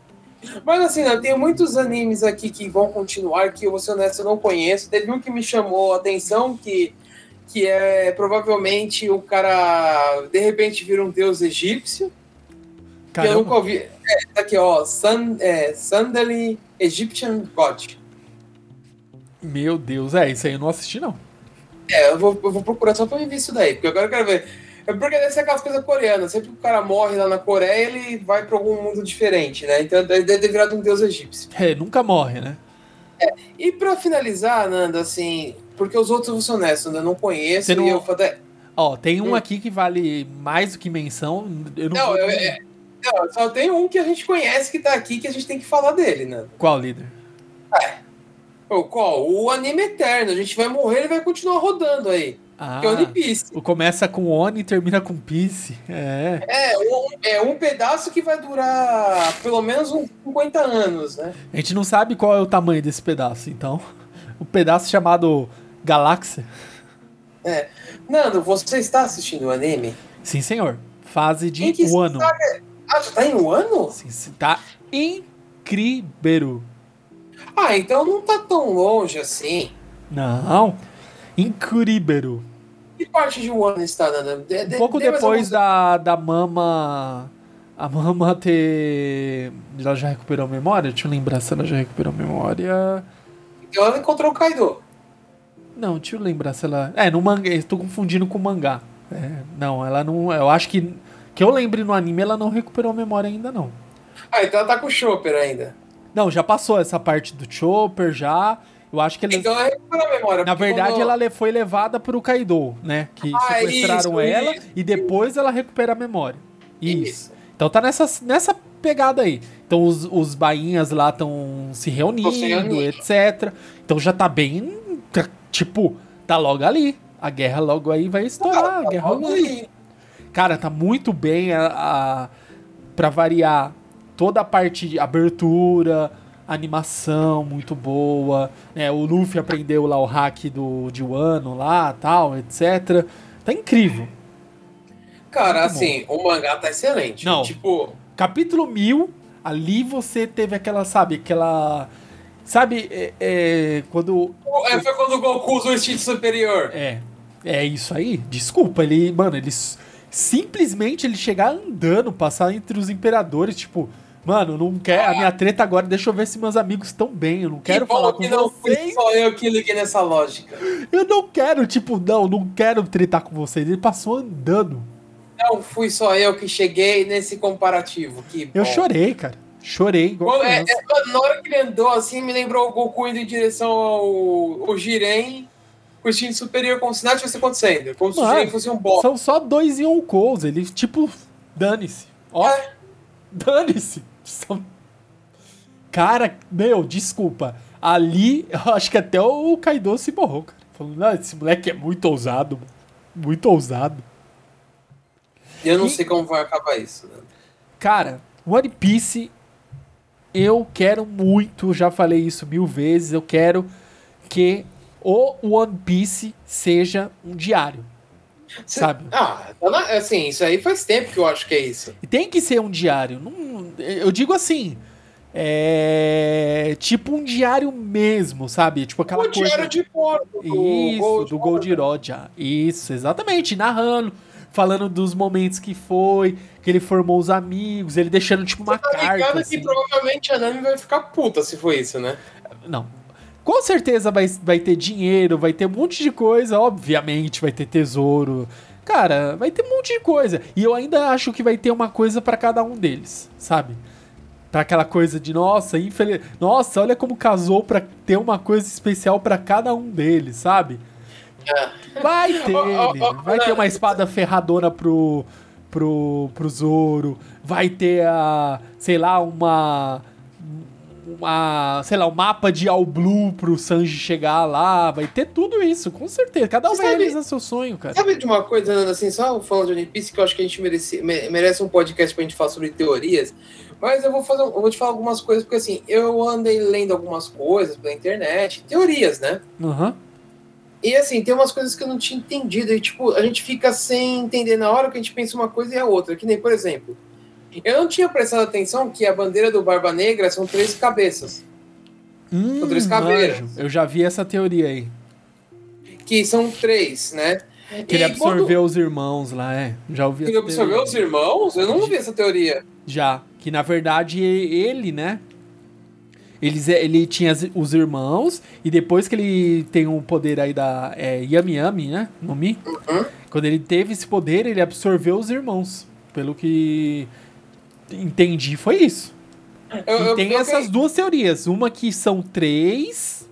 [SPEAKER 3] Mas assim, eu tenho muitos animes aqui que vão continuar, que eu vou ser honesto, eu não conheço. Teve um que me chamou a atenção, que, que é provavelmente o cara de repente vira um deus egípcio. Que eu nunca ouvi. É, tá aqui, ó, Sun, é, Sandali Egyptian God.
[SPEAKER 2] Meu Deus, é, isso aí eu não assisti, não.
[SPEAKER 3] É, eu vou, eu vou procurar só pra ver isso daí, porque agora eu quero ver. É porque deve ser aquelas coisas coreanas. Sempre que o cara morre lá na Coreia, ele vai pra algum mundo diferente, né? Então deve ter virado um deus egípcio.
[SPEAKER 2] É, nunca morre, né?
[SPEAKER 3] É. E pra finalizar, Nanda, assim, porque os outros, eu vou ser honesto, eu não conheço
[SPEAKER 2] Você não...
[SPEAKER 3] e eu.
[SPEAKER 2] Ó, tem um hum. aqui que vale mais do que menção. Eu não, não, eu,
[SPEAKER 3] é, não, só tem um que a gente conhece que tá aqui que a gente tem que falar dele, né?
[SPEAKER 2] Qual líder?
[SPEAKER 3] É. O qual? O anime eterno. A gente vai morrer e vai continuar rodando aí.
[SPEAKER 2] Ah, que é One Piece. Começa com One e termina com Piece. É.
[SPEAKER 3] É um, é um pedaço que vai durar pelo menos uns 50 anos, né?
[SPEAKER 2] A gente não sabe qual é o tamanho desse pedaço, então. O pedaço chamado Galáxia.
[SPEAKER 3] É. Nando, você está assistindo o anime?
[SPEAKER 2] Sim, senhor. Fase de um ano.
[SPEAKER 3] Ah, já tá em um ano?
[SPEAKER 2] Sim, tá incrível.
[SPEAKER 3] Ah, então não tá tão longe assim.
[SPEAKER 2] Não. Incrível.
[SPEAKER 3] Que parte de One está, Nana?
[SPEAKER 2] De, de, um pouco de depois da, da Mama. A Mama ter. Ela já recuperou a memória? Deixa eu lembrar se ela já recuperou a memória.
[SPEAKER 3] Então ela encontrou o Kaido.
[SPEAKER 2] Não, deixa eu lembrar se ela. É, no mangá. Estou confundindo com o mangá. É, não, ela não. Eu acho que. Que eu lembre no anime, ela não recuperou a memória ainda, não.
[SPEAKER 3] Ah, então ela tá com o Chopper ainda.
[SPEAKER 2] Não, já passou essa parte do Chopper, já. Eu acho que ele.
[SPEAKER 3] Então ela recuperou a memória.
[SPEAKER 2] Na verdade, quando... ela foi levada pro Kaido, né? Que ah, sequestraram isso, ela isso. e depois ela recupera a memória. Isso. isso. Então tá nessa, nessa pegada aí. Então os, os bainhas lá estão se reunindo, etc. Então já tá bem. Tipo, tá logo ali. A guerra logo aí vai estourar. Ah, tá a guerra logo ali. Cara, tá muito bem a, a, pra variar toda a parte de abertura, animação muito boa, né? O Luffy aprendeu lá o hack do de Wano lá, tal, etc. Tá incrível.
[SPEAKER 3] Cara, muito assim, bom. o mangá tá excelente.
[SPEAKER 2] Não, tipo, capítulo 1000, ali você teve aquela, sabe, aquela Sabe, é, é, quando.
[SPEAKER 3] É, foi quando o Goku usou o instinto superior.
[SPEAKER 2] É. É isso aí. Desculpa, ele. Mano, eles. Simplesmente ele chegar andando, passar entre os imperadores, tipo. Mano, não quer. A minha treta agora, deixa eu ver se meus amigos estão bem. Eu não quero que falar com
[SPEAKER 3] que não vocês. só eu que liguei nessa lógica.
[SPEAKER 2] Eu não quero, tipo, não, não quero tretar com vocês. Ele passou andando.
[SPEAKER 3] Não fui só eu que cheguei nesse comparativo. Que
[SPEAKER 2] eu chorei, cara. Chorei. Igual
[SPEAKER 3] é, é, na hora que ele andou assim, me lembrou o Goku indo em direção ao, ao Jiren com o instinto superior, como se nada tivesse acontecendo. Como Mano, se o Jiren fosse um boss.
[SPEAKER 2] São só dois e um calls. Ele, tipo, dane-se. Ó. É. Dane-se. São... Cara, meu, desculpa. Ali, eu acho que até o Kaido se borrou, cara. Falando, ah, esse moleque é muito ousado. Muito ousado.
[SPEAKER 3] Eu não e... sei como vai acabar isso, né?
[SPEAKER 2] Cara, One Piece, eu quero muito, já falei isso mil vezes, eu quero que o One Piece seja um diário. Sabe?
[SPEAKER 3] Ah, assim, isso aí faz tempo que eu acho que é isso.
[SPEAKER 2] E tem que ser um diário. Não, eu digo assim. É tipo um diário mesmo, sabe? Tipo aquela o coisa.
[SPEAKER 3] diário de porco.
[SPEAKER 2] Do Isso, Gold do Gold Roger. Isso, exatamente. Narrando falando dos momentos que foi, que ele formou os amigos, ele deixando tipo uma
[SPEAKER 3] Você tá
[SPEAKER 2] carta.
[SPEAKER 3] ligado
[SPEAKER 2] assim.
[SPEAKER 3] que provavelmente a Nami vai ficar puta se for isso, né?
[SPEAKER 2] Não. Com certeza vai, vai ter dinheiro, vai ter um monte de coisa, obviamente, vai ter tesouro. Cara, vai ter um monte de coisa. E eu ainda acho que vai ter uma coisa pra cada um deles, sabe? Pra aquela coisa de, nossa, infeliz... nossa, olha como casou pra ter uma coisa especial pra cada um deles, sabe? Vai ter, vai ter uma espada ferradona pro, pro, pro Zoro, vai ter a, sei lá, uma uma, sei lá, um mapa de All Blue pro Sanji chegar lá, vai ter tudo isso, com certeza. Cada um vai realizar seu sonho, cara.
[SPEAKER 3] Sabe de uma coisa, Nando, assim, só falando de One Piece, que eu acho que a gente merece, me- merece um podcast pra gente falar sobre teorias, mas eu vou fazer, eu vou te falar algumas coisas, porque assim, eu andei lendo algumas coisas pela internet, teorias, né?
[SPEAKER 2] Aham.
[SPEAKER 3] E assim, tem umas coisas que eu não tinha entendido, e tipo, a gente fica sem entender na hora que a gente pensa uma coisa e a outra, que nem, por exemplo, eu não tinha prestado atenção que a bandeira do Barba Negra são três cabeças,
[SPEAKER 2] Hum,
[SPEAKER 3] três caveiras.
[SPEAKER 2] manjo. Eu já vi essa teoria aí.
[SPEAKER 3] que são três, né?
[SPEAKER 2] Que ele
[SPEAKER 3] E quando-
[SPEAKER 2] absorveu os irmãos lá, é. Já ouvi
[SPEAKER 3] Ele absorveu
[SPEAKER 2] teoria.
[SPEAKER 3] os irmãos? Eu não vi essa teoria.
[SPEAKER 2] Já. Que na verdade ele, né? Eles, ele tinha os irmãos, e depois que ele tem o poder aí da é, Yami Yami, né? No Mi.
[SPEAKER 3] Uhum.
[SPEAKER 2] Quando ele teve esse poder, ele absorveu os irmãos. Pelo que entendi, foi isso.
[SPEAKER 3] Eu,
[SPEAKER 2] e
[SPEAKER 3] eu-
[SPEAKER 2] tem
[SPEAKER 3] eu-
[SPEAKER 2] essas duas teorias. Uma que são três,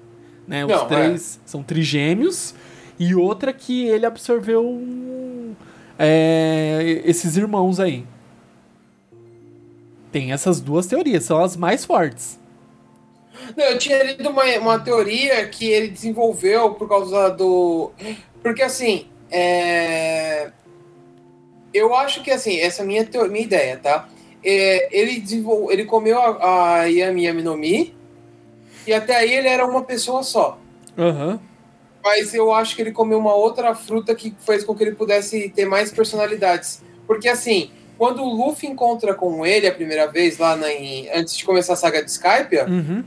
[SPEAKER 2] né? Os
[SPEAKER 3] Não,
[SPEAKER 2] três são trigêmeos. E outra que ele absorveu um, é, esses irmãos aí. Tem essas duas teorias, são as mais fortes.
[SPEAKER 3] Não, eu tinha lido uma, uma teoria que ele desenvolveu por causa do. Porque assim, é... eu acho que assim, essa é a minha, minha ideia, tá? É, ele, desenvol... ele comeu a, a Yami Yami no Mi, e até aí ele era uma pessoa só.
[SPEAKER 2] Aham.
[SPEAKER 3] Mas eu acho que ele comeu uma outra fruta que fez com que ele pudesse ter mais personalidades. Porque assim, quando o Luffy encontra com ele a primeira vez, lá na, em- antes de começar a saga de Skype,
[SPEAKER 2] Uhum.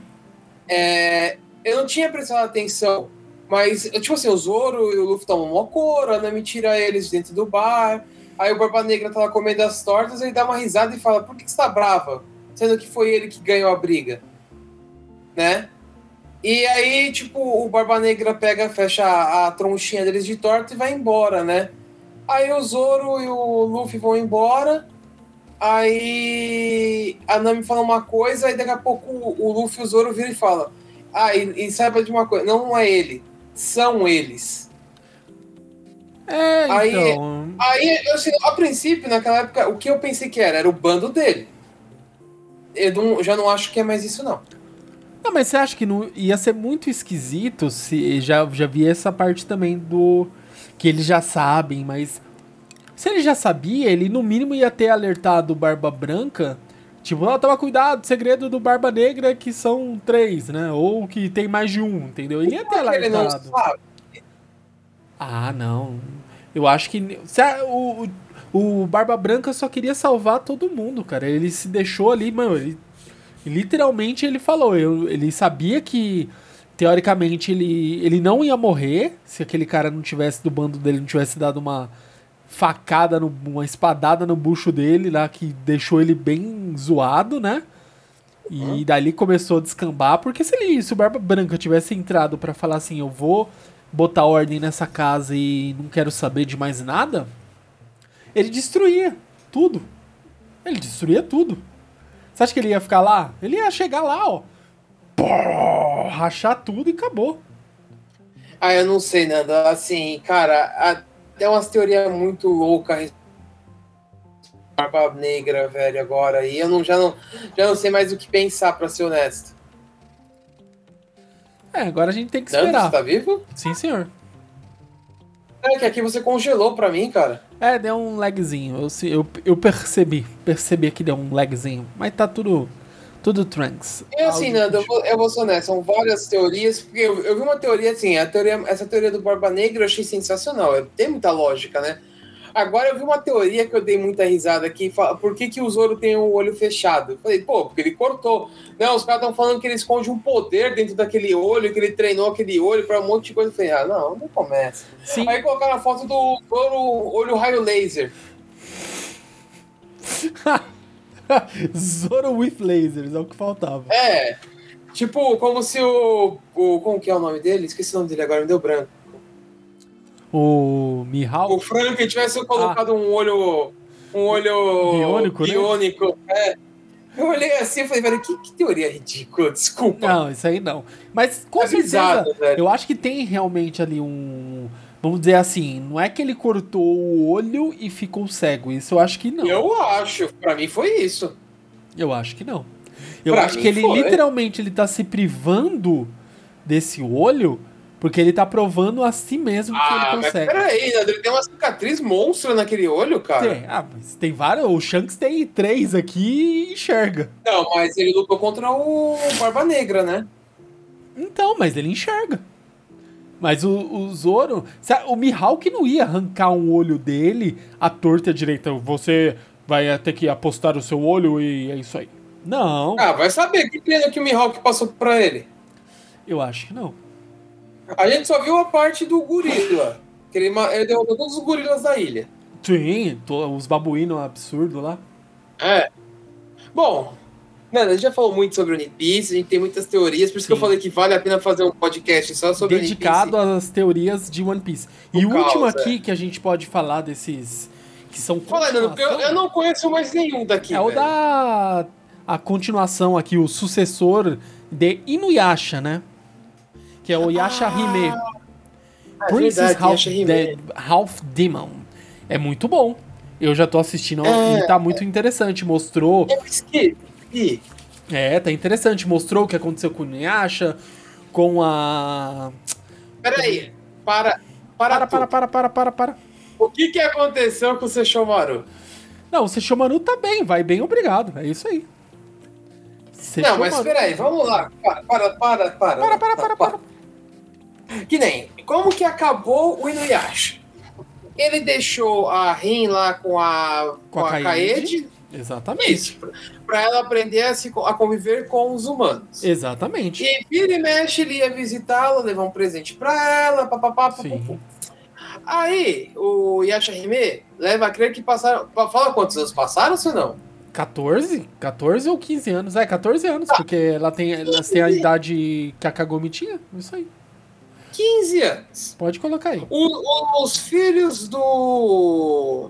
[SPEAKER 3] é, eu não tinha prestado atenção. Mas, tipo assim, o Zoro e o Luffy tomam uma coro, a Nami tira eles de dentro do bar. Aí o Barba Negra tá lá comendo as tortas, ele dá uma risada e fala: Por que, que você tá brava? Sendo que foi ele que ganhou a briga. Né? E aí, tipo, o Barba Negra pega, fecha a, a tronchinha deles de torta e vai embora, né? Aí o Zoro e o Luffy vão embora. Aí a Nami fala uma coisa, aí daqui a pouco o, o Luffy e o Zoro viram e fala: Ah, e, e saiba de uma coisa, não é ele, são eles.
[SPEAKER 2] É,
[SPEAKER 3] Aí-
[SPEAKER 2] então.
[SPEAKER 3] Aí, assim, a princípio, naquela época, o que eu pensei que era? Era o bando dele. Eu não- já não acho que é mais isso, não.
[SPEAKER 2] Não, mas você acha que não ia ser muito esquisito se já, já vi essa parte também do que eles já sabem, mas se ele já sabia, ele no mínimo ia ter alertado o Barba Branca, tipo, ó, toma cuidado, segredo do Barba Negra é que são três, né? Ou que tem mais de um, entendeu? Ele ia ter
[SPEAKER 3] ele não
[SPEAKER 2] alertado.
[SPEAKER 3] sabe.
[SPEAKER 2] Ah, não. Eu acho que o, o, o Barba Branca só queria salvar todo mundo, cara. Ele se deixou ali, mano. Ele, literalmente ele falou. Eu, ele sabia que, teoricamente, ele, ele não ia morrer se aquele cara não tivesse, do bando dele, não tivesse dado uma facada, no, uma espadada no bucho dele lá, que deixou ele bem zoado, né? E dali começou a descambar, porque se ele, se o Barba Branca tivesse entrado pra falar assim, eu vou botar ordem nessa casa e não quero saber de mais nada, ele destruía tudo. Ele destruía tudo. Você acha que ele ia ficar lá? Ele ia chegar lá, ó. Pô, rachar tudo e acabou.
[SPEAKER 3] Ah, eu não sei, Nanda. Assim, cara, tem umas teorias muito loucas. Barba Negra, velho, agora. E eu não, já, não, já não sei mais o que pensar, pra ser honesto.
[SPEAKER 2] É, agora a gente tem que esperar.
[SPEAKER 3] você tá vivo?
[SPEAKER 2] Sim, senhor.
[SPEAKER 3] É que aqui você congelou pra mim, cara.
[SPEAKER 2] É, deu um lagzinho. Eu, eu, eu percebi. Percebi que deu um lagzinho. Mas tá tudo. Tudo tranks.
[SPEAKER 3] E assim, Nando, eu vou, eu vou ser honesto, são várias teorias, porque eu, eu vi uma teoria assim, a teoria, essa teoria do Barba Negra eu achei sensacional, é- tem muita lógica, né? Agora eu vi uma teoria que eu dei muita risada aqui. fala- Por que, que o Zoro tem o olho fechado? Eu falei, pô, porque ele cortou. Não, os caras estão falando que ele esconde um poder dentro daquele olho, que ele treinou aquele olho pra um monte de coisa. Eu falei, ah, não, não começa.
[SPEAKER 2] Sim.
[SPEAKER 3] Aí colocaram a foto do Zoro olho raio laser. [laughs]
[SPEAKER 2] Zoro with lasers, é o que faltava.
[SPEAKER 3] É. Tipo, como se o, o. Como que é o nome dele? Esqueci o nome dele agora, me deu branco.
[SPEAKER 2] O Mihawk.
[SPEAKER 3] O Frank tivesse colocado um olho. Um olho.
[SPEAKER 2] Biônico, né?
[SPEAKER 3] biônico. É. Eu olhei assim e falei, velho, que, que teoria ridícula, [laughs] desculpa.
[SPEAKER 2] Não, isso aí não. Mas com
[SPEAKER 3] É
[SPEAKER 2] certeza,
[SPEAKER 3] bizarro,
[SPEAKER 2] eu acho que tem realmente ali um. Vamos dizer assim, não é que ele cortou o olho e ficou cego. Isso eu acho que não.
[SPEAKER 3] Eu acho, pra mim foi isso.
[SPEAKER 2] Eu acho que não. Eu
[SPEAKER 3] Pra
[SPEAKER 2] acho que ele
[SPEAKER 3] foi.
[SPEAKER 2] literalmente ele tá se privando desse olho porque ele tá provando a si mesmo que
[SPEAKER 3] Ah,
[SPEAKER 2] ele
[SPEAKER 3] mas
[SPEAKER 2] consegue.
[SPEAKER 3] peraí, né? ele tem uma cicatriz monstra naquele olho, cara.
[SPEAKER 2] Tem, ah, mas tem vários. O Shanks tem três aqui e enxerga.
[SPEAKER 3] Não, mas ele lutou contra o Barba Negra, né?
[SPEAKER 2] Então, mas ele enxerga. Mas o, o Zoro. O Mihawk não ia arrancar um olho dele à torta e à direita. Você vai ter que apostar o seu olho e é isso aí. Não,
[SPEAKER 3] Ah, vai saber que pena que o Mihawk passou pra ele.
[SPEAKER 2] eu acho que não.
[SPEAKER 3] A gente só viu a parte do gorila. Que ele, ele derrotou todos os gorilas da ilha.
[SPEAKER 2] Sim, os babuínos absurdos lá.
[SPEAKER 3] É. Bom, né, a gente já falou muito sobre o One Piece, a gente tem muitas teorias, por isso que eu
[SPEAKER 2] Sim.
[SPEAKER 3] falei que vale a pena fazer um podcast só sobre
[SPEAKER 2] dedicado
[SPEAKER 3] o
[SPEAKER 2] às teorias de One Piece. E
[SPEAKER 3] O
[SPEAKER 2] o último aqui que a gente pode falar desses que são.
[SPEAKER 3] Fala, Nando, eu, eu não conheço mais nenhum daqui.
[SPEAKER 2] é o
[SPEAKER 3] velho.
[SPEAKER 2] da a continuação aqui, o sucessor de Inuyasha, né? Que é o Yasha Hime.
[SPEAKER 3] Ah,
[SPEAKER 2] Princess
[SPEAKER 3] verdade,
[SPEAKER 2] Half,
[SPEAKER 3] Yasha Hime.
[SPEAKER 2] De- Half Demon. É muito bom. Eu já tô assistindo
[SPEAKER 3] É.
[SPEAKER 2] e tá muito interessante. Mostrou.
[SPEAKER 3] Eu esqueci.
[SPEAKER 2] É, tá interessante. Mostrou o que aconteceu com o Inuyasha, com a.
[SPEAKER 3] Peraí, para, para,
[SPEAKER 2] Para, para, para, para, para, para.
[SPEAKER 3] O que que aconteceu com o Sesshomaru?
[SPEAKER 2] Não, o Sesshomaru tá bem, vai bem, obrigado. É isso aí.
[SPEAKER 3] Não, mas peraí, vamos lá. Para, para, para, para.
[SPEAKER 2] Para, para, para, para.
[SPEAKER 3] Que nem, como que acabou o Inuyasha? Ele deixou a Rin lá com a, com
[SPEAKER 2] Com a
[SPEAKER 3] a
[SPEAKER 2] Kaede. Exatamente.
[SPEAKER 3] isso, pra ela aprender a, se, a conviver com os humanos.
[SPEAKER 2] Exatamente.
[SPEAKER 3] E vira e mexe, ele ia visitá-la, levar um presente pra ela, papapá. Aí, o Yashahime leva a crer que passaram. Fala quantos anos passaram, se não?
[SPEAKER 2] 14? 14 ou 15 anos? É, 14 anos,
[SPEAKER 3] Ah.
[SPEAKER 2] porque ela tem, elas têm a idade que a Kagome tinha. Isso aí.
[SPEAKER 3] 15 anos.
[SPEAKER 2] Pode colocar aí.
[SPEAKER 3] O- os filhos do.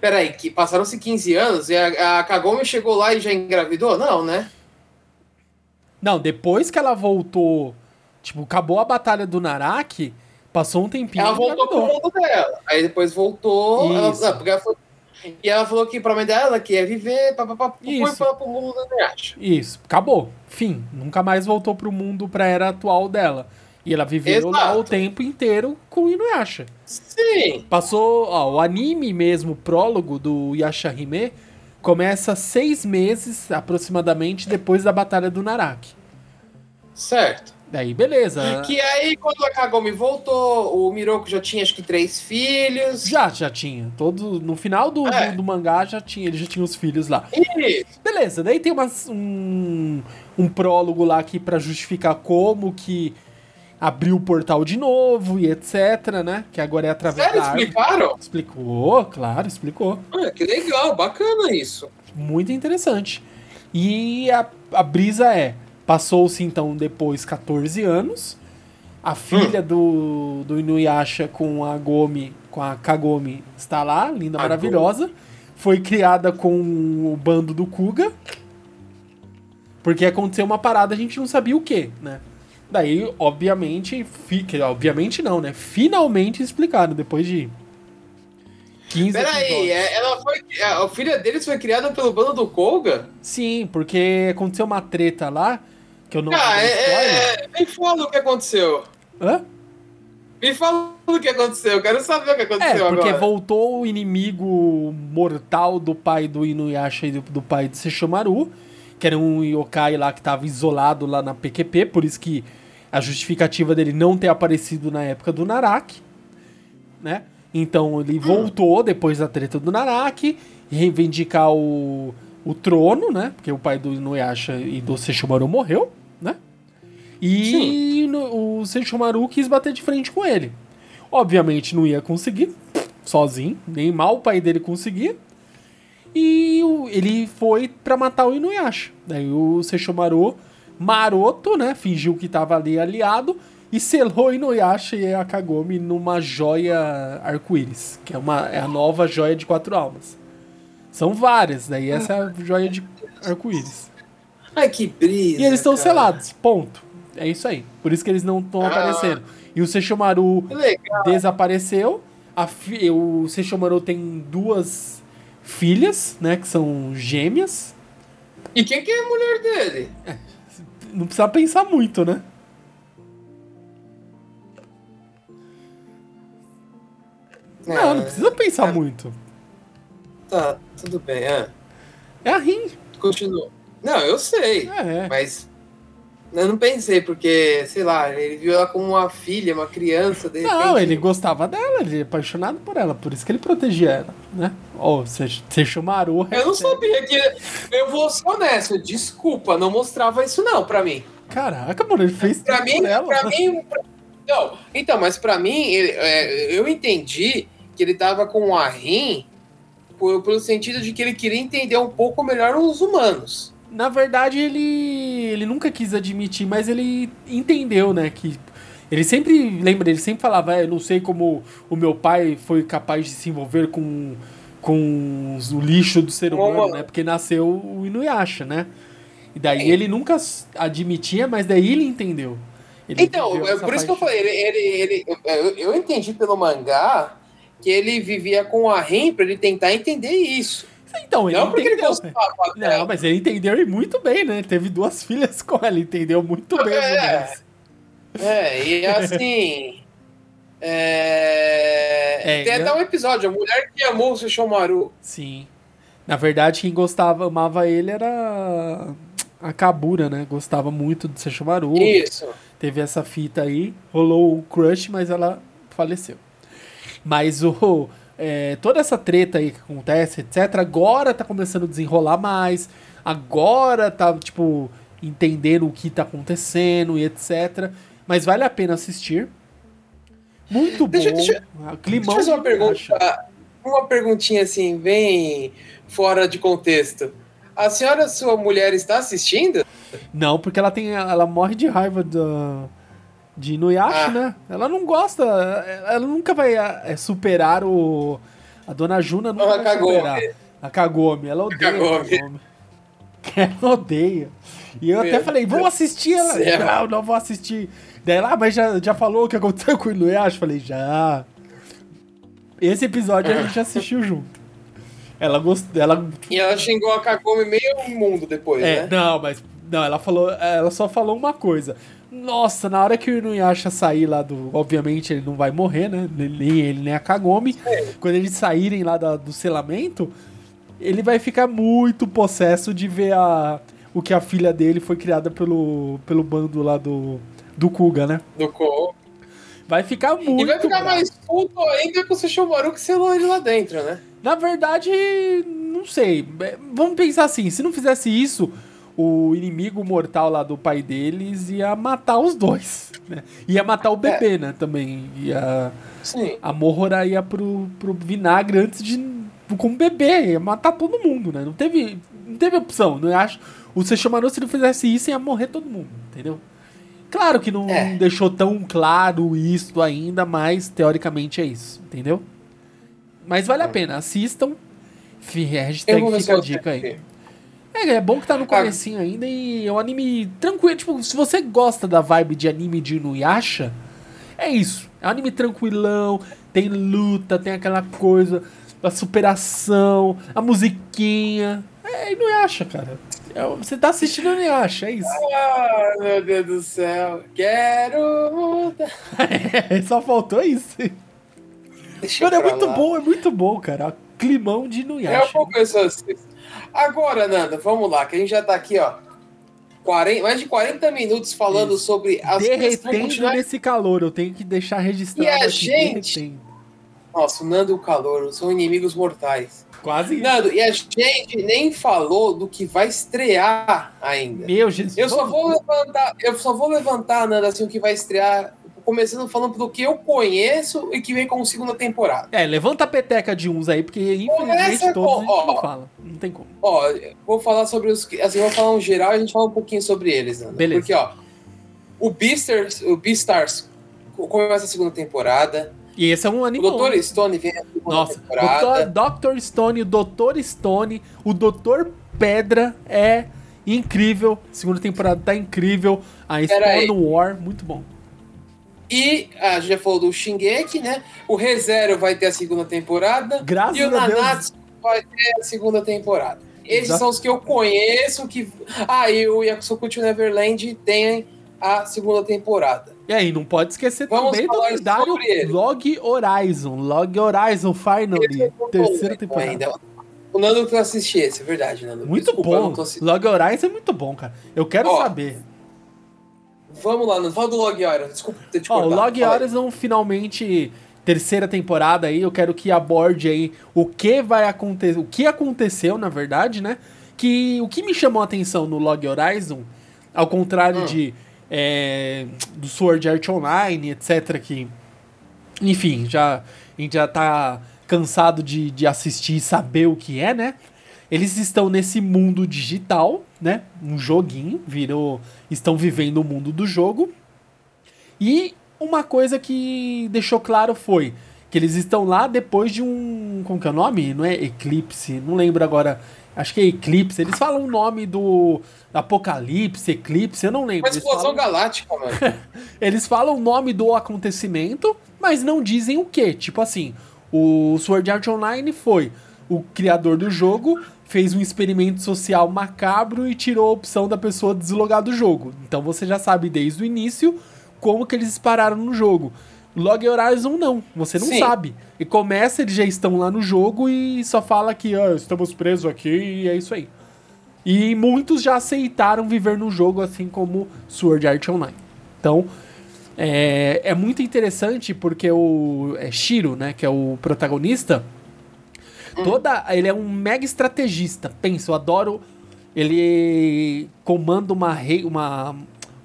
[SPEAKER 3] Peraí, que passaram-se 15 anos e a, a Kagome chegou lá e já engravidou? Não, né?
[SPEAKER 2] Não, depois que ela voltou, tipo, acabou a batalha do Naraki, passou um tempinho.
[SPEAKER 3] Ela
[SPEAKER 2] e
[SPEAKER 3] voltou pro mundo dela. Aí depois voltou. Ela,
[SPEAKER 2] Isso.
[SPEAKER 3] não, ela falou- e ela falou que pra mãe dela que ia viver, papapá, foi pra, pro mundo da.
[SPEAKER 2] Isso, acabou. Fim. Nunca mais voltou pro mundo, pra era atual dela. E ela viveu lá o tempo inteiro com o Inuyasha.
[SPEAKER 3] Sim.
[SPEAKER 2] Passou, ó, o anime mesmo, o prólogo do Yashahime, começa seis meses aproximadamente depois da batalha do Naraki.
[SPEAKER 3] Certo.
[SPEAKER 2] Daí, beleza.
[SPEAKER 3] Que aí, quando a Kagome voltou, o Miroku já tinha acho que três filhos.
[SPEAKER 2] Já, já tinha. Todo, no final do,
[SPEAKER 3] É.
[SPEAKER 2] do, do mangá já tinha, ele já tinha os filhos lá.
[SPEAKER 3] Isso.
[SPEAKER 2] Beleza, daí tem umas, um, um prólogo lá aqui pra justificar como que abriu o portal de novo e etc, né? Que agora é através
[SPEAKER 3] Sério,
[SPEAKER 2] da árvore.
[SPEAKER 3] explicaram?
[SPEAKER 2] Explicou, claro, explicou.
[SPEAKER 3] Ah, que legal, bacana isso.
[SPEAKER 2] Muito interessante. E a, a brisa é, passou-se então depois 14 anos, a filha do, do Inuyasha com a Gomi, com a Kagome, está lá, linda,
[SPEAKER 3] A
[SPEAKER 2] maravilhosa. Foi criada com o bando do Kuga. Porque aconteceu uma parada, a gente não sabia o que, né? Daí, obviamente, fica, obviamente não, né? Finalmente explicaram, depois de 15
[SPEAKER 3] Peraí, é- ela foi. A filha deles foi criada pelo bando do Koga?
[SPEAKER 2] Sim, porque aconteceu uma treta lá, que eu não
[SPEAKER 3] Ah,
[SPEAKER 2] spoiler.
[SPEAKER 3] é, é, me fala o que aconteceu.
[SPEAKER 2] Hã?
[SPEAKER 3] Me fala o que aconteceu, eu quero saber o que
[SPEAKER 2] É,
[SPEAKER 3] aconteceu
[SPEAKER 2] porque
[SPEAKER 3] agora.
[SPEAKER 2] voltou o inimigo mortal do pai do Inuyasha e do, do pai de Sesshomaru, que era um yokai lá que tava isolado lá na PQP, por isso que a justificativa dele não ter aparecido na época do Naraki, né? Então ele voltou depois da treta do Naraki, reivindicar o, o trono, né? Porque o pai do Inuyasha e do Sesshomaru morreu, né? E no- o Sesshomaru quis bater de frente com ele. Obviamente não ia conseguir, sozinho, nem mal o pai dele conseguia. E o- ele foi pra matar o Inuyasha. Daí o Sesshomaru, maroto, né? Fingiu que tava ali aliado e selou Inuyasha e a Kagome numa joia arco-íris, que é, uma, é a nova joia de quatro almas. São várias, daí essa é a joia de arco-íris.
[SPEAKER 3] Ai, que brisa.
[SPEAKER 2] E eles estão selados, ponto. É isso aí. Por isso que eles não estão
[SPEAKER 3] Ah.
[SPEAKER 2] aparecendo. E o
[SPEAKER 3] legal.
[SPEAKER 2] desapareceu. A fi- o Sesshomaru tem duas filhas, né? Que são gêmeas.
[SPEAKER 3] E quem que é a mulher dele?
[SPEAKER 2] Não precisa pensar muito, né? Não, não precisa pensar
[SPEAKER 3] é.
[SPEAKER 2] muito.
[SPEAKER 3] Tá, tudo bem. É.
[SPEAKER 2] É a Rin.
[SPEAKER 3] Continua. Não, eu sei.
[SPEAKER 2] É.
[SPEAKER 3] Mas eu não pensei, porque, sei lá, ele viu ela como uma filha, uma criança, de repente.
[SPEAKER 2] Não, ele gostava dela, ele é apaixonado por ela, por isso que ele protegia ela, né? Ó, oh, Sesshomaru...
[SPEAKER 3] Eu não sabia que. Eu vou ser honesto, desculpa, não mostrava isso não pra mim.
[SPEAKER 2] Caraca, mano, ele fez
[SPEAKER 3] Pra mim,
[SPEAKER 2] ela.
[SPEAKER 3] pra mim. pra- Não, então, mas pra mim, ele- é, eu entendi que ele tava com a Rin por- pelo sentido de que ele queria entender um pouco melhor os humanos.
[SPEAKER 2] Na verdade, ele, ele nunca quis admitir, mas ele entendeu, né? Que ele sempre, lembra, ele sempre falava, "É, eu não sei como o meu pai foi capaz de se envolver com, com o lixo do ser humano, né? Porque nasceu o Inuyasha, né? E daí
[SPEAKER 3] É.
[SPEAKER 2] ele nunca admitia, mas daí ele entendeu. Ele
[SPEAKER 3] Então,
[SPEAKER 2] viveu
[SPEAKER 3] é por isso que eu falei, ele, ele, ele- eu, eu entendi pelo mangá que ele vivia com a Rin pra ele tentar entender isso.
[SPEAKER 2] Então, ele
[SPEAKER 3] não porque ele
[SPEAKER 2] entendeu. né?
[SPEAKER 3] gostava
[SPEAKER 2] Não,
[SPEAKER 3] dela.
[SPEAKER 2] mas ele entendeu e muito bem, né? Teve duas [laughs] filhas com ela, entendeu muito bem
[SPEAKER 3] É.
[SPEAKER 2] humanos.
[SPEAKER 3] É, e [laughs] assim. é,
[SPEAKER 2] É,
[SPEAKER 3] tem
[SPEAKER 2] eu-
[SPEAKER 3] até um episódio, a mulher que amou o Sesshomaru.
[SPEAKER 2] Sim. Na verdade, quem gostava, amava ele era a Kabura, né? Gostava muito do Sesshomaru.
[SPEAKER 3] Isso.
[SPEAKER 2] Teve essa fita aí, rolou o crush, mas ela faleceu. Mas o é, toda essa treta aí que acontece, etc, agora tá começando a desenrolar mais. Agora tá, tipo, entendendo o que tá acontecendo e etc. Mas vale a pena assistir. Muito
[SPEAKER 3] Deixa-
[SPEAKER 2] bom.
[SPEAKER 3] deixa-
[SPEAKER 2] Ah,
[SPEAKER 3] Deixa
[SPEAKER 2] Climão
[SPEAKER 3] eu fazer uma pergunta.
[SPEAKER 2] racha.
[SPEAKER 3] Uma perguntinha assim, bem fora de contexto. A senhora, sua mulher, está assistindo?
[SPEAKER 2] Não, porque ela tem. Ela morre de raiva da, de Inuyasha,
[SPEAKER 3] Ah.
[SPEAKER 2] né? Ela não gosta. Ela nunca vai é, superar o. A dona Juna nunca
[SPEAKER 3] A
[SPEAKER 2] vai
[SPEAKER 3] Kagome.
[SPEAKER 2] superar. A Kagome. Ela odeia a
[SPEAKER 3] Kagome.
[SPEAKER 2] Kagome. [laughs] Ela odeia. E eu até
[SPEAKER 3] Meu
[SPEAKER 2] falei, vamos assistir. Ela,
[SPEAKER 3] céu.
[SPEAKER 2] não, não vou assistir. Daí ela, ah, mas já, já falou o que aconteceu [laughs] com o Inuyasha? Falei, já. Esse episódio a gente assistiu [laughs] junto. Ela gostou. Ela
[SPEAKER 3] E ela xingou a Kagome meio mundo depois,
[SPEAKER 2] é,
[SPEAKER 3] né?
[SPEAKER 2] não, mas não, ela falou, ela só falou uma coisa. Nossa, na hora que o Inuyasha sair lá do, obviamente ele não vai morrer, né? Nem ele nem a Kagome. Quando eles saírem lá da- do selamento, ele vai ficar muito possesso de ver a o que a filha dele foi criada pelo pelo bando lá do do Kuga, né?
[SPEAKER 3] Do Ko.
[SPEAKER 2] Vai ficar muito
[SPEAKER 3] E vai ficar
[SPEAKER 2] bravo.
[SPEAKER 3] mais puto ainda com o Sesshomaru que selou ele lá dentro, né?
[SPEAKER 2] Na verdade, não sei. É, Vamos pensar assim, se não fizesse isso, o inimigo mortal lá do pai deles ia matar os dois. Né? Ia matar o bebê, né? Também. Ia,
[SPEAKER 3] Sim.
[SPEAKER 2] a Morra ia pro, pro vinagre antes de. como bebê. Ia matar todo mundo, né? Não teve, não teve opção. Não acho. O Sesshomaru, se não fizesse isso, ia morrer todo mundo, entendeu? Claro que não
[SPEAKER 3] É.
[SPEAKER 2] deixou tão claro isso ainda, mas teoricamente é isso, entendeu? Mas vale a pena, assistam. Hashtag
[SPEAKER 3] ver
[SPEAKER 2] fica a dica aí.
[SPEAKER 3] tenho.
[SPEAKER 2] É, é bom que tá no comecinho ainda e é um anime tranquilo. Tipo, se você gosta da vibe de anime de Inuyasha, é isso. É um anime tranquilão, tem luta, tem aquela coisa, a superação, a musiquinha. É Inuyasha, cara. É, você tá assistindo Inuyasha, é isso.
[SPEAKER 3] Ah, meu Deus do céu. Quero mudar. [laughs]
[SPEAKER 2] Só faltou isso.
[SPEAKER 3] Deixa
[SPEAKER 2] Mano, é muito
[SPEAKER 3] lá.
[SPEAKER 2] bom, é muito bom, cara. Climão de
[SPEAKER 3] É um
[SPEAKER 2] Inuyasha.
[SPEAKER 3] pouco isso assim. Agora, Nanda, vamos lá, que a gente já tá aqui, ó. 40, mais de 40 minutos falando sobre as
[SPEAKER 2] derretendo nesse calor, eu tenho que deixar registrado.
[SPEAKER 3] E a
[SPEAKER 2] aqui,
[SPEAKER 3] gente-
[SPEAKER 2] derretendo.
[SPEAKER 3] Nossa, o Nando e o Calor são inimigos mortais.
[SPEAKER 2] Quase.
[SPEAKER 3] Nando, e a gente nem falou do que vai estrear ainda.
[SPEAKER 2] Meu Jesus.
[SPEAKER 3] Eu só vou levantar, eu só vou levantar, Nando, assim, o que vai estrear, começando falando do que eu conheço e que vem com segunda temporada.
[SPEAKER 2] É, levanta a peteca de uns aí, porque infelizmente
[SPEAKER 3] Começa
[SPEAKER 2] todos
[SPEAKER 3] com-
[SPEAKER 2] a gente não
[SPEAKER 3] ó.
[SPEAKER 2] fala. Não tem como.
[SPEAKER 3] Ó, vou falar sobre os. que- Assim, vou falar um geral e a gente fala um pouquinho sobre eles, Nando.
[SPEAKER 2] Beleza.
[SPEAKER 3] Porque, ó, o Beastars, o Beastars começa a segunda temporada.
[SPEAKER 2] E esse é um
[SPEAKER 3] O
[SPEAKER 2] anime bom.
[SPEAKER 3] Dr. Stone vem na segunda
[SPEAKER 2] Nossa,
[SPEAKER 3] temporada.
[SPEAKER 2] Dr. Stone, o Dr. Stone, o Dr. Pedra é incrível. Segunda temporada tá incrível. A. Stone War, muito bom.
[SPEAKER 3] E a gente já falou do Shingeki, né? O ReZero vai ter a segunda temporada.
[SPEAKER 2] Graças
[SPEAKER 3] e o
[SPEAKER 2] Deus.
[SPEAKER 3] Nanatsu vai ter a segunda temporada. Esses
[SPEAKER 2] Exato.
[SPEAKER 3] são os que eu conheço. que Ah, e o Yakusoku to Neverland tem a segunda temporada.
[SPEAKER 2] E aí, não pode esquecer
[SPEAKER 3] Vamos
[SPEAKER 2] também do lendário. Log Horizon. Log Horizon Finally.
[SPEAKER 3] Tô
[SPEAKER 2] Terceira temporada.
[SPEAKER 3] Ainda. O Nando que eu assisti esse, é verdade, Nando.
[SPEAKER 2] Muito
[SPEAKER 3] Desculpa,
[SPEAKER 2] bom. Log Horizon é muito bom, cara. Eu quero
[SPEAKER 3] Ó,
[SPEAKER 2] saber.
[SPEAKER 3] Vamos lá, Nando. Fala do Log Horizon. Desculpa ter te
[SPEAKER 2] Ó, o. Log. Horizon finalmente terceira temporada aí, eu quero que aborde aí o que vai acontecer, o que aconteceu, na verdade, né? Que o que me chamou a atenção no Log Horizon, ao contrário
[SPEAKER 3] Hum.
[SPEAKER 2] de é, do Sword Art Online, etc, que enfim, já a gente já tá cansado de, de assistir e saber o que é, né? Eles estão nesse mundo digital, né? Um joguinho, virou, estão vivendo o mundo do jogo. E uma coisa que deixou claro foi que eles estão lá depois de um. Como que é o nome? Não é Eclipse? Não lembro agora. Acho que é Eclipse. Eles falam o nome do Apocalipse, Eclipse, eu não lembro.
[SPEAKER 3] Uma explosão
[SPEAKER 2] falam-
[SPEAKER 3] galáctica, mano. [laughs]
[SPEAKER 2] eles falam o nome do acontecimento, mas não dizem o que. Tipo assim, o Sword Art Online foi o criador do jogo, fez um experimento social macabro e tirou a opção da pessoa deslogar do jogo. Então você já sabe desde o início como que eles pararam no jogo. Log Horizon não, você não
[SPEAKER 3] Sim.
[SPEAKER 2] sabe. E começa, eles já estão lá no jogo e só fala que ah, estamos presos aqui e é isso aí. E muitos já aceitaram viver no jogo, assim como Sword Art Online. Então, é, é muito interessante porque o é Shiro, né, que é o protagonista, toda ele é um mega estrategista. Pensa, eu adoro. Ele comanda uma rei, uma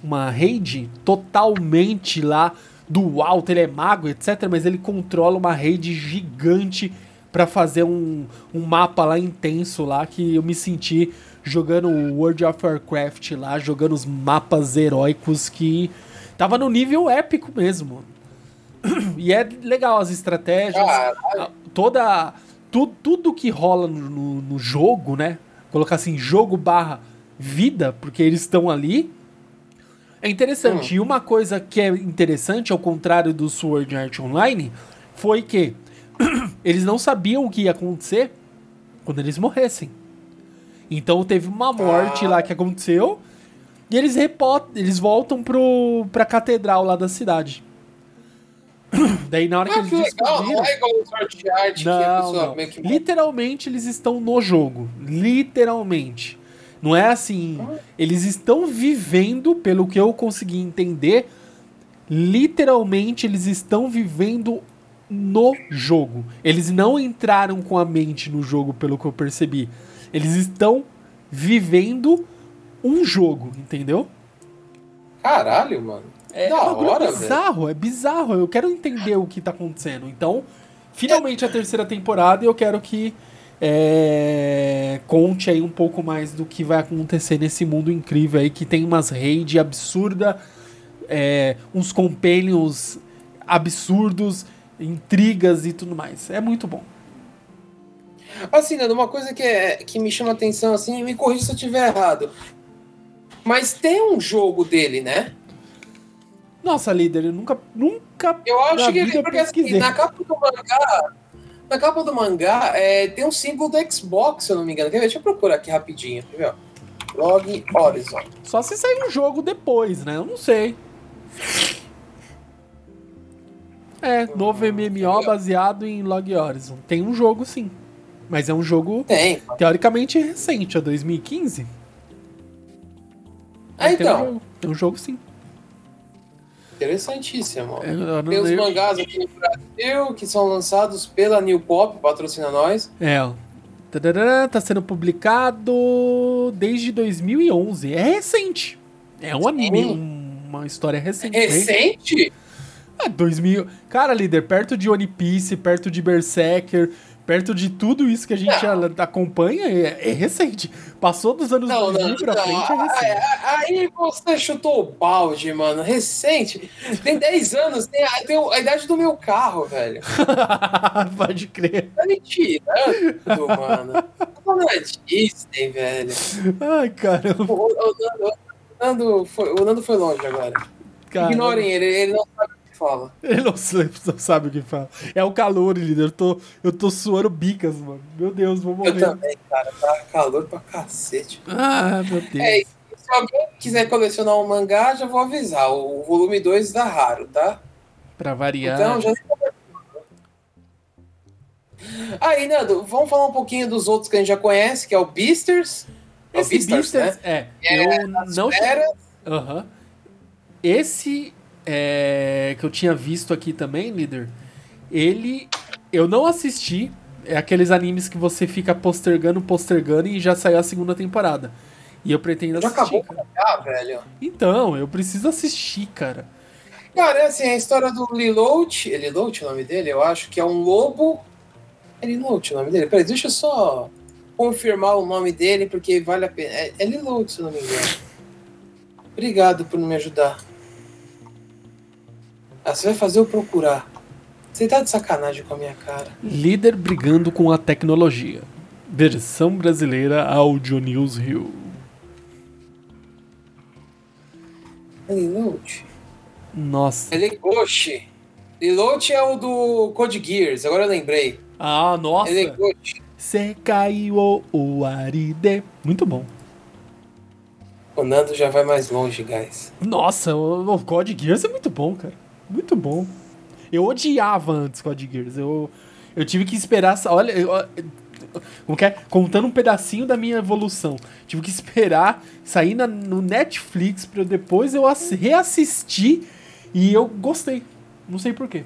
[SPEAKER 2] uma raid totalmente lá do alto. Ele é mago, etc. Mas ele controla uma raid gigante pra fazer um, um mapa lá intenso lá que eu me senti jogando World of Warcraft lá, jogando os mapas heróicos que tava no nível épico mesmo. [clears throat] E é legal as estratégias,
[SPEAKER 3] Caralho.
[SPEAKER 2] a- toda tu, tudo que rola no, no, no jogo, né? Colocar assim, jogo barra vida, porque eles estão ali. É interessante. E uma coisa que é interessante, ao contrário do Sword Art Online, foi que [clears throat] eles não sabiam o que ia acontecer quando eles morressem. Então teve uma morte
[SPEAKER 3] Ah.
[SPEAKER 2] lá que aconteceu e eles eles voltam pro, pra catedral lá da cidade. [coughs] Daí na hora que
[SPEAKER 3] Ah,
[SPEAKER 2] eles
[SPEAKER 3] que
[SPEAKER 2] descobriram...
[SPEAKER 3] Não é Art, que
[SPEAKER 2] Não,
[SPEAKER 3] que...
[SPEAKER 2] Literalmente eles estão no jogo. Literalmente. Não é assim. Eles estão vivendo, pelo que eu consegui entender, literalmente eles estão vivendo no jogo. Eles não entraram com a mente no jogo, pelo que eu percebi. Eles estão vivendo um jogo, entendeu?
[SPEAKER 3] Caralho, mano.
[SPEAKER 2] É
[SPEAKER 3] da
[SPEAKER 2] bagulho
[SPEAKER 3] hora, velho.
[SPEAKER 2] bizarro, é bizarro. Eu quero entender o que tá acontecendo. Então, finalmente a terceira temporada e eu quero que é, conte aí um pouco mais do que vai acontecer nesse mundo incrível aí, que tem umas raids absurdas, é, uns companions absurdos, intrigas e tudo mais. É muito bom.
[SPEAKER 3] Assim, Nando, uma coisa que, é, que me chama atenção, assim, me corrija se eu estiver errado. Mas tem um jogo dele, né?
[SPEAKER 2] Nossa, líder, eu nunca, nunca
[SPEAKER 3] Eu acho que ele, porque assim, na capa do mangá, na capa do mangá é, tem um símbolo do Xbox, se eu não me engano. Quer ver? Deixa eu procurar aqui rapidinho. Quer ver? Log Horizon.
[SPEAKER 2] Só se sair um jogo depois, né? Eu não sei. É, novo MMO baseado em Log Horizon. Tem um jogo sim. Mas é um jogo
[SPEAKER 3] Tem.
[SPEAKER 2] teoricamente recente, é 2015.
[SPEAKER 3] Ah,
[SPEAKER 2] tem um
[SPEAKER 3] então.
[SPEAKER 2] jogo, tem um jogo sim.
[SPEAKER 3] Interessantíssimo.
[SPEAKER 2] Eu não
[SPEAKER 3] Tem os mangás aqui no Brasil que são lançados pela New Pop, patrocina nós.
[SPEAKER 2] É, tá sendo publicado desde 2011. É recente. É um anime, um- uma história recente.
[SPEAKER 3] Recente?
[SPEAKER 2] É, 2000. Cara, líder, perto de One Piece, perto de Berserker, perto de tudo isso que a gente a- acompanha, é, é recente. Passou dos anos
[SPEAKER 3] Não,
[SPEAKER 2] 2000
[SPEAKER 3] não,
[SPEAKER 2] pra
[SPEAKER 3] não.
[SPEAKER 2] frente, é
[SPEAKER 3] Aí,
[SPEAKER 2] recente.
[SPEAKER 3] aí você chutou o balde, mano. Recente. Tem 10 anos, tem a, tem a idade do meu carro, velho. [laughs]
[SPEAKER 2] Pode crer.
[SPEAKER 3] Tá mano. Tá falando da Disney, velho.
[SPEAKER 2] Ai, caramba.
[SPEAKER 3] O, o- o Nando, o Nando foi, o Nando foi longe agora.
[SPEAKER 2] caramba.
[SPEAKER 3] Ignorem ele, ele não sabe fala.
[SPEAKER 2] Ele não sabe, não sabe o que fala. É o calor, líder. Eu tô, eu tô suando bicas, mano. Meu Deus, vou
[SPEAKER 3] Eu
[SPEAKER 2] morrer.
[SPEAKER 3] também, cara. Tá calor pra cacete.
[SPEAKER 2] Ah, meu Deus.
[SPEAKER 3] É, se alguém quiser colecionar um mangá, já vou avisar. O volume 2 dá raro, tá?
[SPEAKER 2] Pra variar.
[SPEAKER 3] Então já. Aí, Nando, vamos falar um pouquinho dos outros que a gente já conhece, que é o Beasters. É o
[SPEAKER 2] Esse
[SPEAKER 3] Beastars,
[SPEAKER 2] Beasters,
[SPEAKER 3] né?
[SPEAKER 2] é, eu não
[SPEAKER 3] Era,
[SPEAKER 2] Aham. Esse é, que eu tinha visto aqui também, líder, ele eu não assisti. É aqueles animes que você fica postergando, postergando e já saiu a segunda temporada. E eu pretendo
[SPEAKER 3] já
[SPEAKER 2] assistir.
[SPEAKER 3] acabou
[SPEAKER 2] cara.
[SPEAKER 3] ah, velho.
[SPEAKER 2] Então, eu preciso assistir, cara.
[SPEAKER 3] Cara, é assim, a história do Lilout, é Lilout o nome dele, eu acho que é um lobo. É Lilout o nome dele? Peraí, deixa eu só confirmar o nome dele, porque vale a pena. É, é Lilout, se não me engano. Obrigado por me ajudar. Ah, você vai fazer eu procurar. Você tá de sacanagem com a minha cara.
[SPEAKER 2] Líder brigando com a tecnologia. Versão brasileira Audio News Rio.
[SPEAKER 3] É Lilout?
[SPEAKER 2] Nossa.
[SPEAKER 3] É Legoshi. Lilout é o do Code Gears, agora eu lembrei.
[SPEAKER 2] Ah, nossa.
[SPEAKER 3] É Legoshi.
[SPEAKER 2] Sekaiwo Uaride. Muito bom.
[SPEAKER 3] O Nando já vai mais longe, guys.
[SPEAKER 2] Nossa, o, o Code Geass é muito bom, cara. Muito bom. Eu odiava antes Code Geass. Eu, eu tive que esperar. Olha, eu- como que é? Contando um pedacinho da minha evolução. Tive que esperar sair na- no Netflix pra depois eu ass- reassistir e eu gostei. Não sei porquê.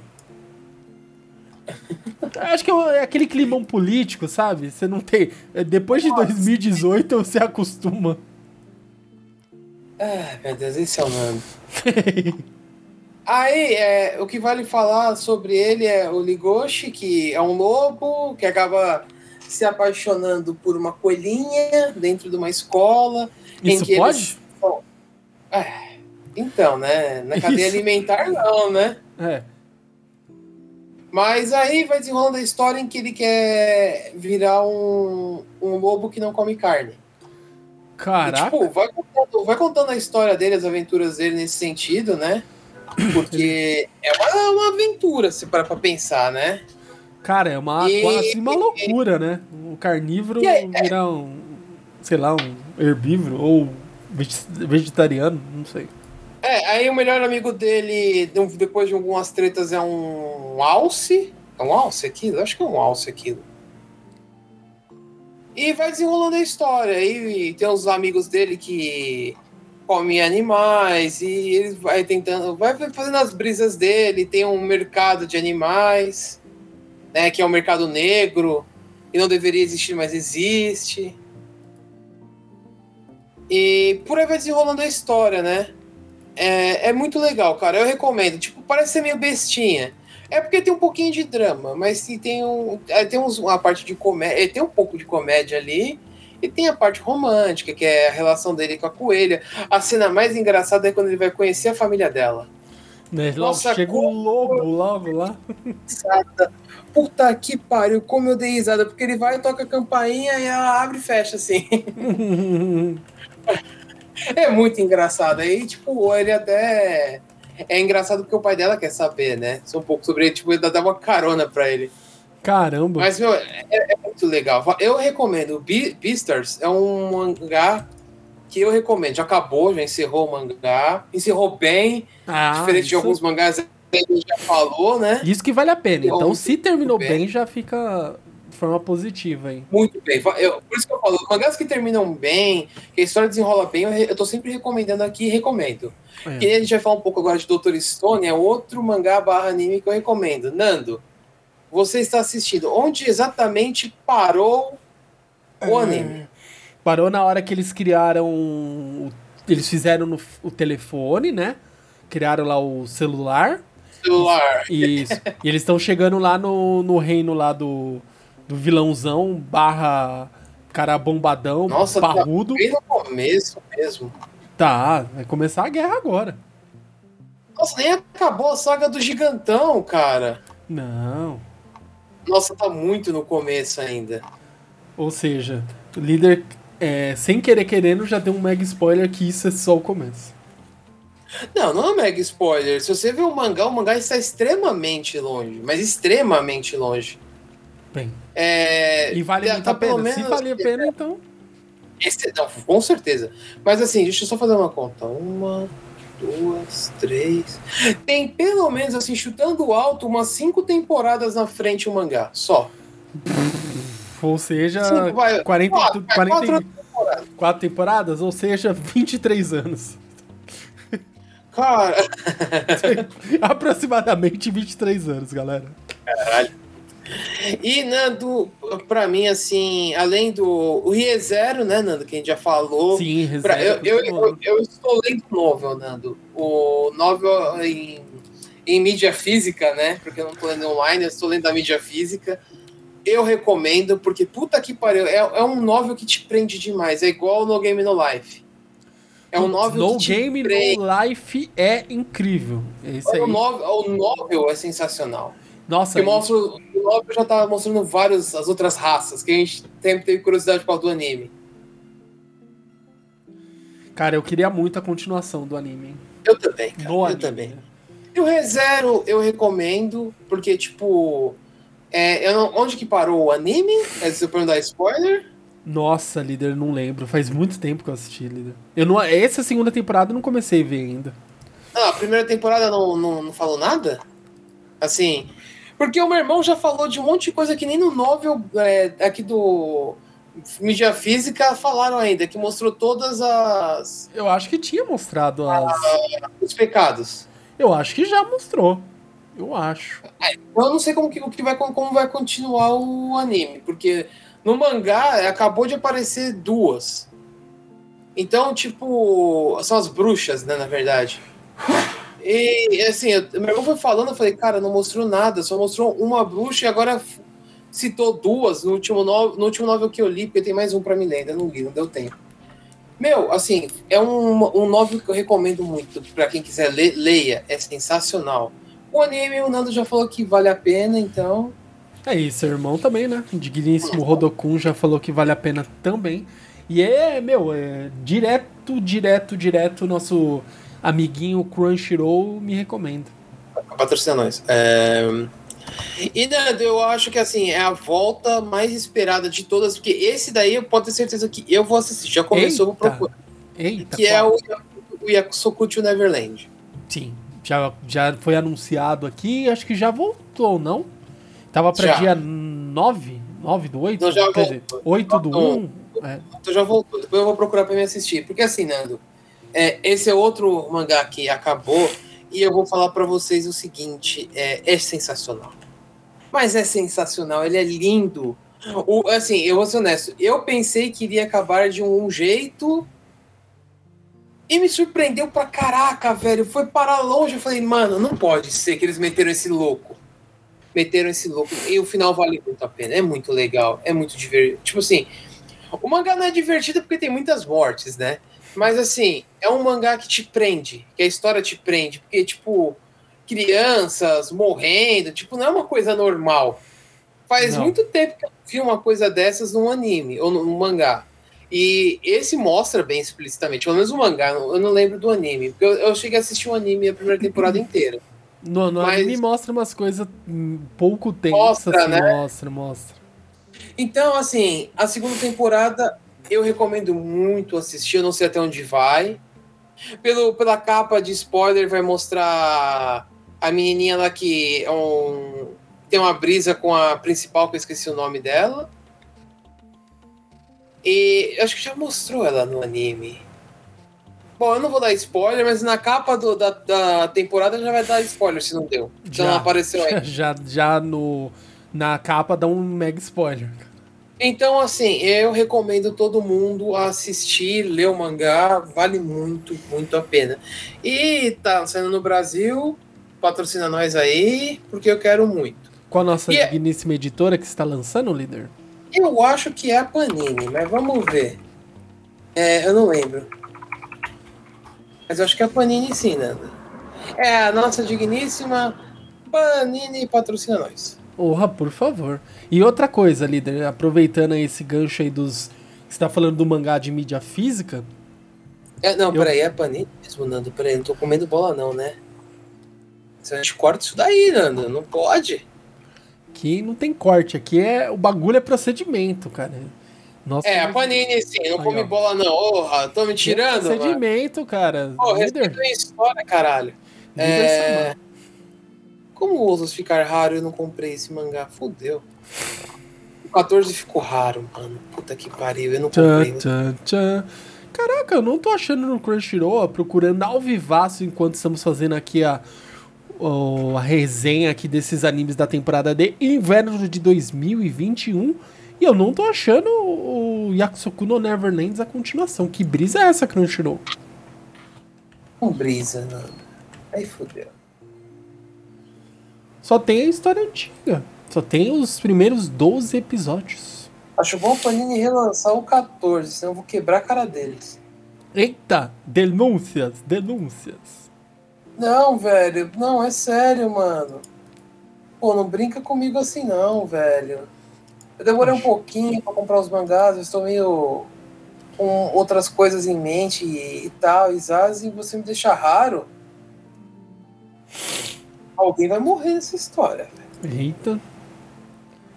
[SPEAKER 2] Acho que é aquele climão político, sabe? Você não tem. é, Depois de 2018 você acostuma.
[SPEAKER 3] Ah, meu Deus, esse é o Nando. [laughs] Aí, é, o que vale falar sobre ele é o Ligoshi, que é um lobo que acaba se apaixonando por uma coelhinha dentro de uma escola. em
[SPEAKER 2] Isso
[SPEAKER 3] que
[SPEAKER 2] pode?
[SPEAKER 3] eles- Bom, é, então, né? Na cadeia
[SPEAKER 2] Isso.
[SPEAKER 3] alimentar, não, né?
[SPEAKER 2] É.
[SPEAKER 3] Mas aí vai desenrolando a história em que ele quer virar um, um lobo que não come carne. E,
[SPEAKER 2] Caraca.
[SPEAKER 3] tipo, vai contando, vai contando a história dele, as aventuras dele nesse sentido, né? Porque é uma, uma aventura, se parar pra pensar, né?
[SPEAKER 2] Cara, é uma,
[SPEAKER 3] E-
[SPEAKER 2] quase uma loucura, né? Um carnívoro
[SPEAKER 3] E aí,
[SPEAKER 2] virar um, sei lá, um herbívoro ou vege- vegetariano, não sei.
[SPEAKER 3] É, aí o melhor amigo dele, de- depois de algumas tretas, é um alce. É um alce aquilo? Acho que é um alce aquilo. E vai desenrolando a história. Aí tem os amigos dele que comem animais e ele vai tentando, vai fazendo as brisas dele. Tem um mercado de animais, né, que é um mercado negro e não deveria existir, mas existe. E por aí vai desenrolando a história, né? É, é muito legal, cara. Eu recomendo. Tipo, parece ser meio bestinha. É porque tem um pouquinho de drama, mas tem, um, é, tem uns, uma parte de comédia. Tem um pouco de comédia ali. E tem a parte romântica, que é a relação dele com a coelha. A cena mais engraçada é quando ele vai conhecer a família dela.
[SPEAKER 2] Né?
[SPEAKER 3] Nossa,
[SPEAKER 2] chega um lobo logo lá.
[SPEAKER 3] Risada. Puta que pariu, como eu dei risada. Porque ele vai, toca a campainha e ela abre e fecha assim. [laughs] É muito engraçado. Aí, tipo, ele até. É engraçado porque o pai dela quer saber, né? Só um pouco sobre ele, tipo, ele dá uma carona pra ele.
[SPEAKER 2] Caramba.
[SPEAKER 3] Mas, meu, é, é muito legal. Eu recomendo. Be Beastars é um mangá que eu recomendo. Já acabou, já encerrou o mangá. Encerrou bem,
[SPEAKER 2] ah,
[SPEAKER 3] diferente de
[SPEAKER 2] isso,
[SPEAKER 3] alguns mangás que ele já falou, né?
[SPEAKER 2] isso que vale a pena. Então,
[SPEAKER 3] Bom,
[SPEAKER 2] se terminou
[SPEAKER 3] bem.
[SPEAKER 2] bem, já fica de forma positiva aí.
[SPEAKER 3] Muito bem. Eu, por isso que eu falo, mangás que terminam bem, que a história desenrola bem, eu, eu tô sempre recomendando aqui e recomendo. É. Que a gente vai falar um pouco agora de Doutor Stone, é outro mangá barra anime que eu recomendo. Nando, você está assistindo. Onde exatamente parou o é. anime?
[SPEAKER 2] Parou na hora que eles criaram. Eles fizeram no, o telefone, né? Criaram lá o celular.
[SPEAKER 3] Celular.
[SPEAKER 2] Isso. e eles estão chegando lá no, no reino lá do, do vilãozão barra cara bombadão,
[SPEAKER 3] Nossa,
[SPEAKER 2] parrudo. Tá
[SPEAKER 3] bem no começo mesmo.
[SPEAKER 2] Tá, vai começar a guerra agora.
[SPEAKER 3] Nossa, nem acabou a saga do gigantão, cara.
[SPEAKER 2] Não.
[SPEAKER 3] Nossa, tá muito no começo ainda.
[SPEAKER 2] Ou seja, o líder, é, sem querer querendo, já deu um mega spoiler que isso é só o começo.
[SPEAKER 3] Não, não é um mega spoiler. Se você ver o mangá, o mangá está extremamente longe. Mas extremamente longe.
[SPEAKER 2] Bem.
[SPEAKER 3] É,
[SPEAKER 2] e vale tá, muito a pena. Menos, Se vale a pena, então.
[SPEAKER 3] Esse, não, com certeza. Mas assim, deixa eu só fazer uma conta. Uma, duas, três. Tem pelo menos, assim, chutando alto, umas cinco temporadas na frente o mangá. Só.
[SPEAKER 2] Ou seja, Cinco, vai, 40, quatro, 40, quatro, temporadas. quatro temporadas, ou seja, 23 anos.
[SPEAKER 3] Cara. [laughs]
[SPEAKER 2] Aproximadamente 23 anos, galera.
[SPEAKER 3] Caralho. E, Nando, pra mim, assim, além do. O ReZero, né, Nando, que a gente já falou.
[SPEAKER 2] Sim,
[SPEAKER 3] ReZero. Eu, eu, eu, eu, estou lendo o novel, Nando. O novel em, em mídia física, né? Porque eu não estou lendo online, eu estou lendo a mídia física. Eu recomendo, porque puta que pariu. É, é um novel que te prende demais. É igual No Game No Life. É um novel
[SPEAKER 2] no que Game. No Life é incrível. Esse
[SPEAKER 3] o, novel, o novel é sensacional.
[SPEAKER 2] Nossa.
[SPEAKER 3] Que mostra, o Lobby já tá mostrando várias as outras raças, que a gente sempre teve curiosidade por causa do anime.
[SPEAKER 2] Cara, eu queria muito a continuação do anime.
[SPEAKER 3] Eu também, cara. eu anime. também. E o ReZero eu recomendo, porque, tipo. É, eu não, onde que parou o anime? É se eu perguntar spoiler?
[SPEAKER 2] Nossa, líder, não lembro. Faz muito tempo que eu assisti, líder. Eu não, essa segunda temporada eu não comecei a ver ainda.
[SPEAKER 3] Ah, a primeira temporada não, não, não falou nada? Assim, porque o meu irmão já falou de um monte de coisa que nem no novel é, aqui do mídia física falaram ainda, que mostrou todas as.
[SPEAKER 2] Eu acho que tinha mostrado as...
[SPEAKER 3] os pecados.
[SPEAKER 2] Eu acho que já mostrou. Eu acho.
[SPEAKER 3] É, eu não sei como que, que vai, como vai continuar o anime, porque no mangá acabou de aparecer duas. Então, tipo, são as bruxas, né, na verdade. E assim, eu, meu irmão foi falando, eu falei, cara, não mostrou nada, só mostrou uma bruxa e agora citou duas no último, no, no último novel que eu li, porque tem mais um pra me ler, ainda não li, não deu tempo. Meu, assim, é um, um novel que eu recomendo muito para quem quiser ler, leia, é sensacional. O anime, o Nando já falou que vale a pena, então.
[SPEAKER 2] É isso, seu irmão também, né? O digníssimo Rodokun já falou que vale a pena também. E é, meu, é direto, direto, direto nosso amiguinho Crunchyroll me recomenda.
[SPEAKER 3] Patrocina nós. É... E Nando, eu acho que assim, é a volta mais esperada de todas, porque esse daí eu posso ter certeza que eu vou assistir. Já começou, Eita. vou procurar.
[SPEAKER 2] Eita,
[SPEAKER 3] que é o, o Yakusokuchi Neverland.
[SPEAKER 2] Sim, já, já foi anunciado aqui, acho que já voltou, não? Tava pra já. dia 9, 9 do 8?
[SPEAKER 3] Não, já
[SPEAKER 2] Quer dizer, 8 do 1.
[SPEAKER 3] É. Então já voltou, depois eu vou procurar pra me assistir. Porque assim, Nando, é, esse é outro mangá que acabou e eu vou falar para vocês o seguinte: é, é, sensacional. Mas é sensacional, ele é lindo. O, assim, eu vou ser honesto, eu pensei que iria acabar de um, jeito e me surpreendeu pra caraca, velho. Foi para longe. Eu falei, mano, não pode ser que eles meteram esse louco. Meteram esse louco. E o final vale muito a pena. É muito legal. É muito divertido. Tipo assim, o mangá não é divertido porque tem muitas mortes, né? Mas assim, é um mangá que te prende, que a história te prende, porque, tipo, crianças morrendo, tipo, não é uma coisa normal. Faz não. muito tempo que eu vi uma coisa dessas num anime ou num mangá. E esse mostra bem explicitamente, pelo menos o mangá, eu não lembro do anime, porque eu, eu cheguei a assistir um anime a primeira temporada [laughs] inteira.
[SPEAKER 2] No, no Mas... anime mostra umas coisas pouco tensas, mostra, assim, né? mostra, mostra.
[SPEAKER 3] Então, assim, a segunda temporada eu recomendo muito assistir, eu não sei até onde vai. Pelo, pela capa de spoiler, vai mostrar a menininha lá que é um tem uma brisa com a principal, que eu esqueci o nome dela. E acho que já mostrou ela no anime. Bom, eu não vou dar spoiler, mas na capa do, da, da temporada já vai dar spoiler se não deu. Se
[SPEAKER 2] Já.
[SPEAKER 3] não apareceu [laughs] aí.
[SPEAKER 2] Já, já no, na capa dá um mega spoiler.
[SPEAKER 3] Então, assim, eu recomendo todo mundo assistir, ler o mangá, vale muito, muito a pena. E tá saindo no Brasil, patrocina nós aí, porque eu quero muito.
[SPEAKER 2] Qual a nossa
[SPEAKER 3] E é-
[SPEAKER 2] digníssima editora que está lançando, líder?
[SPEAKER 3] Eu acho que é a Panini, mas vamos ver. É, eu não lembro. Mas eu acho que é a Panini sim, Nanda. É a nossa digníssima Panini patrocina nós.
[SPEAKER 2] Porra, por favor. E outra coisa, líder, aproveitando esse gancho aí dos. Você tá falando do mangá de mídia física?
[SPEAKER 3] É, não,
[SPEAKER 2] Eu-
[SPEAKER 3] peraí, é a Panini mesmo, Nando. Peraí, não tô comendo bola não, né? Gente corta isso daí, Nando, não pode.
[SPEAKER 2] Que não tem corte, aqui é. O bagulho é procedimento, cara. Nossa,
[SPEAKER 3] É, a Panini sim, não come bola não. Porra, tô me tirando, mano.
[SPEAKER 2] Procedimento, cara.
[SPEAKER 3] Pô,
[SPEAKER 2] líder.
[SPEAKER 3] respeita a história, caralho.
[SPEAKER 2] líder
[SPEAKER 3] É...
[SPEAKER 2] Samar.
[SPEAKER 3] Como ousas ficar raro e eu não comprei esse mangá? Fudeu. O 14 ficou raro, mano. Puta que pariu, eu não comprei.
[SPEAKER 2] Tchan, tchan, tchan. Caraca, eu não tô achando no Crunchyroll, procurando ao vivaço enquanto estamos fazendo aqui a, a resenha aqui desses animes da temporada de inverno de 2021 e eu não tô achando o Yakusoku no Neverlands a continuação. Que brisa é essa, Crunchyroll?
[SPEAKER 3] Com brisa, Nando. Aí fudeu.
[SPEAKER 2] Só tem a história antiga. Só tem os primeiros 12 episódios.
[SPEAKER 3] Acho bom a Panini relançar o 14, senão eu vou quebrar a cara deles.
[SPEAKER 2] Eita, denúncias, denúncias.
[SPEAKER 3] Não, velho. Não, é sério, mano. Pô, não brinca comigo assim não, velho. Eu demorei um pouquinho pra comprar os mangás, eu estou meio com outras coisas em mente e, e tal, e Zaz, e você me deixa raro. Alguém vai morrer nessa história, velho.
[SPEAKER 2] Eita.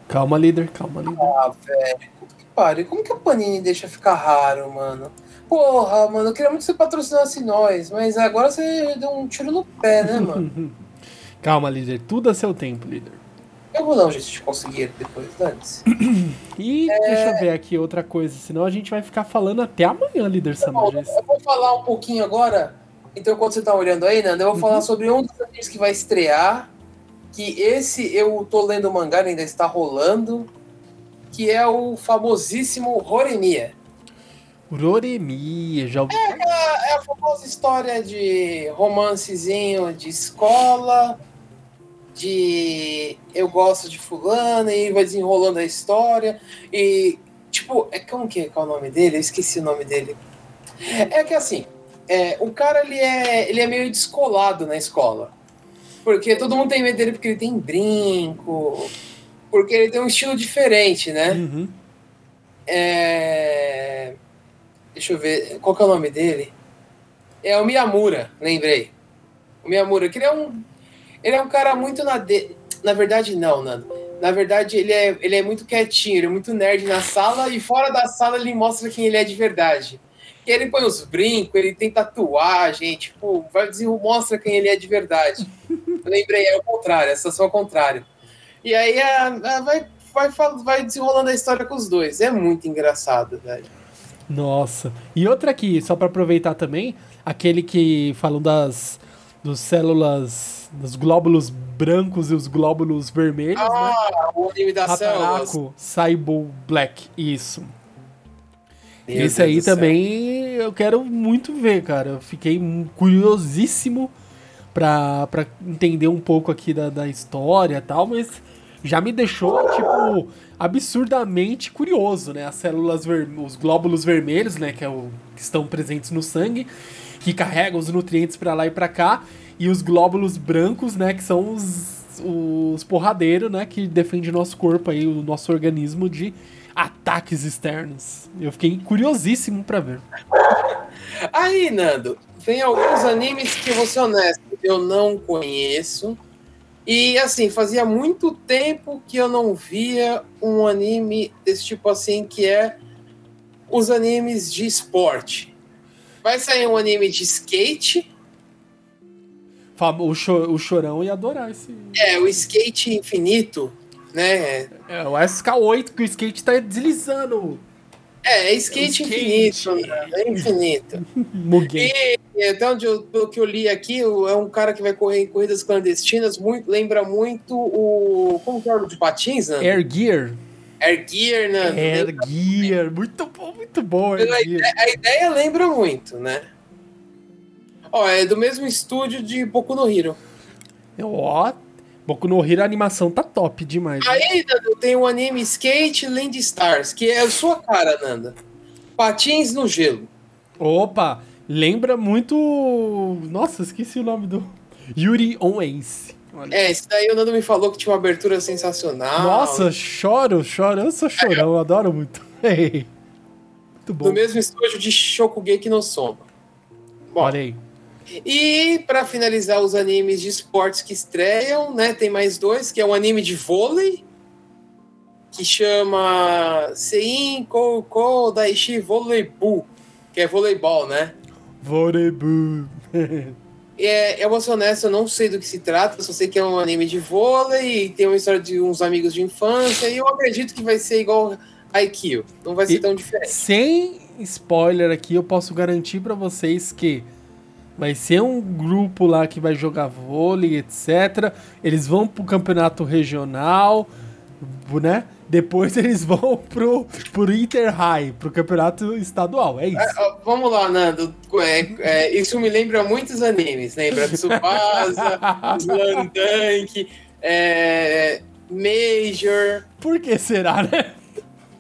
[SPEAKER 2] Calma, líder, calma, líder.
[SPEAKER 3] Ah, velho. Puta que pariu. Como que a Panini deixa ficar raro, mano? Porra, mano, eu queria muito que você patrocinasse nós, mas agora você deu um tiro no pé, né, mano? [laughs]
[SPEAKER 2] Calma, líder. Tudo a seu tempo, líder.
[SPEAKER 3] Eu vou dar um jeito de conseguir depois, dane-se. [coughs]
[SPEAKER 2] E deixa eu ver aqui outra coisa, senão a gente vai ficar falando até amanhã, líder
[SPEAKER 3] Bom,
[SPEAKER 2] Samajas.
[SPEAKER 3] eu vou falar um pouquinho agora. Então, enquanto você tá olhando aí, Nanda, eu vou falar sobre um dos animes que vai estrear. Que esse eu tô lendo o mangá, ainda está rolando. Que é o famosíssimo Horemiya.
[SPEAKER 2] Uroremi, já ouvi falar.
[SPEAKER 3] É a famosa história de romancezinho de escola, de eu gosto de fulano e vai desenrolando a história. E, tipo, é como que é, qual é o nome dele? Eu esqueci o nome dele. É que assim, é, o cara ele é, ele é meio descolado na escola. Porque todo mundo tem medo dele porque ele tem brinco, porque ele tem um estilo diferente, né?
[SPEAKER 2] Uhum.
[SPEAKER 3] É... Deixa eu ver. Qual que é o nome dele? É o Miyamura, lembrei. O Miyamura, que ele é um. Ele é um cara muito na. De... Na verdade, não, Nando. Na verdade, ele é, ele é muito quietinho, ele é muito nerd na sala e fora da sala ele mostra quem ele é de verdade. E ele põe os brincos, ele tem tatuagem, tipo, vai dizer, mostra quem ele é de verdade. Eu lembrei, é o contrário, essa só é o contrário. E aí a, a- vai, vai, fal- vai desenrolando a história com os dois. É muito engraçado, velho.
[SPEAKER 2] Nossa. E outra aqui, só pra aproveitar também, aquele que falam das dos células, dos glóbulos brancos e os glóbulos vermelhos, né?
[SPEAKER 3] Ah, o anime células.
[SPEAKER 2] Hataraku Saibo Black, isso.
[SPEAKER 3] Meu
[SPEAKER 2] Esse
[SPEAKER 3] Deus
[SPEAKER 2] aí
[SPEAKER 3] céu.
[SPEAKER 2] também eu quero muito ver, cara. Eu fiquei curiosíssimo pra, pra entender um pouco aqui da, da história e tal, mas já me deixou, tipo, absurdamente curioso, né? As células, ver... os glóbulos vermelhos, né, que, é o... que estão presentes no sangue, que carregam os nutrientes pra lá e pra cá, e os glóbulos brancos, né, que são os, os porradeiros, né, que defende o nosso corpo aí, o nosso organismo de ataques externos. Eu fiquei curiosíssimo pra ver.
[SPEAKER 3] Aí, Nando, vem alguns animes que, vou ser honesto, eu não conheço. E, assim, fazia muito tempo que eu não via um anime desse tipo assim, que é os animes de esporte. Vai sair um anime de skate.
[SPEAKER 2] O, cho o Chorão ia adorar esse.
[SPEAKER 3] É, o skate infinito, né?
[SPEAKER 2] É, o SK8, que o skate tá deslizando.
[SPEAKER 3] É, é skate, é skate. infinito, né? É infinito. [laughs] E até onde eu, pelo que eu li aqui, é um cara que vai correr em corridas clandestinas, muito, lembra muito o. Como que é o de patins, né?
[SPEAKER 2] Air Gear.
[SPEAKER 3] Air Gear, né?
[SPEAKER 2] Air Gear, muito bom, muito bom.
[SPEAKER 3] A ideia, a ideia lembra muito, né? Ó, é do mesmo estúdio de Boku no Hero.
[SPEAKER 2] Ó, Boku no Hero a animação tá top demais.
[SPEAKER 3] Né? Aí, Nando, tem o anime Skate Land Stars, que é a sua cara, Nanda. Patins no gelo.
[SPEAKER 2] Opa, lembra muito. Nossa, esqueci o nome do. Yuri on Ace.
[SPEAKER 3] Olha. É, esse daí o Nando me falou que tinha uma abertura sensacional.
[SPEAKER 2] Nossa, choro, choro. Eu sou chorão, eu adoro muito. [laughs]
[SPEAKER 3] muito bom. Do mesmo estúdio de Shokugeki no Soma.
[SPEAKER 2] Bom, Olha aí.
[SPEAKER 3] E para finalizar os animes de esportes que estreiam, né, tem mais dois, que é um anime de vôlei que chama Sein Koukou Daishi Voleibu, que é voleibol, né?
[SPEAKER 2] Voleibu. [laughs]
[SPEAKER 3] é, eu vou ser honesto, eu não sei do que se trata, só sei que é um anime de vôlei e tem uma história de uns amigos de infância e eu acredito que vai ser igual Haikyuu, não vai ser e tão diferente.
[SPEAKER 2] Sem spoiler aqui, eu posso garantir para vocês que Vai ser um grupo lá que vai jogar vôlei, etc. Eles vão pro campeonato regional, né? Depois [laughs] eles vão pro, pro Inter High, pro campeonato estadual. É isso. É,
[SPEAKER 3] vamos lá, Nando. É, é, isso me lembra muitos animes. Lembra [laughs] Tsubasa, Slam Dunk, é, Major.
[SPEAKER 2] Por que será, né?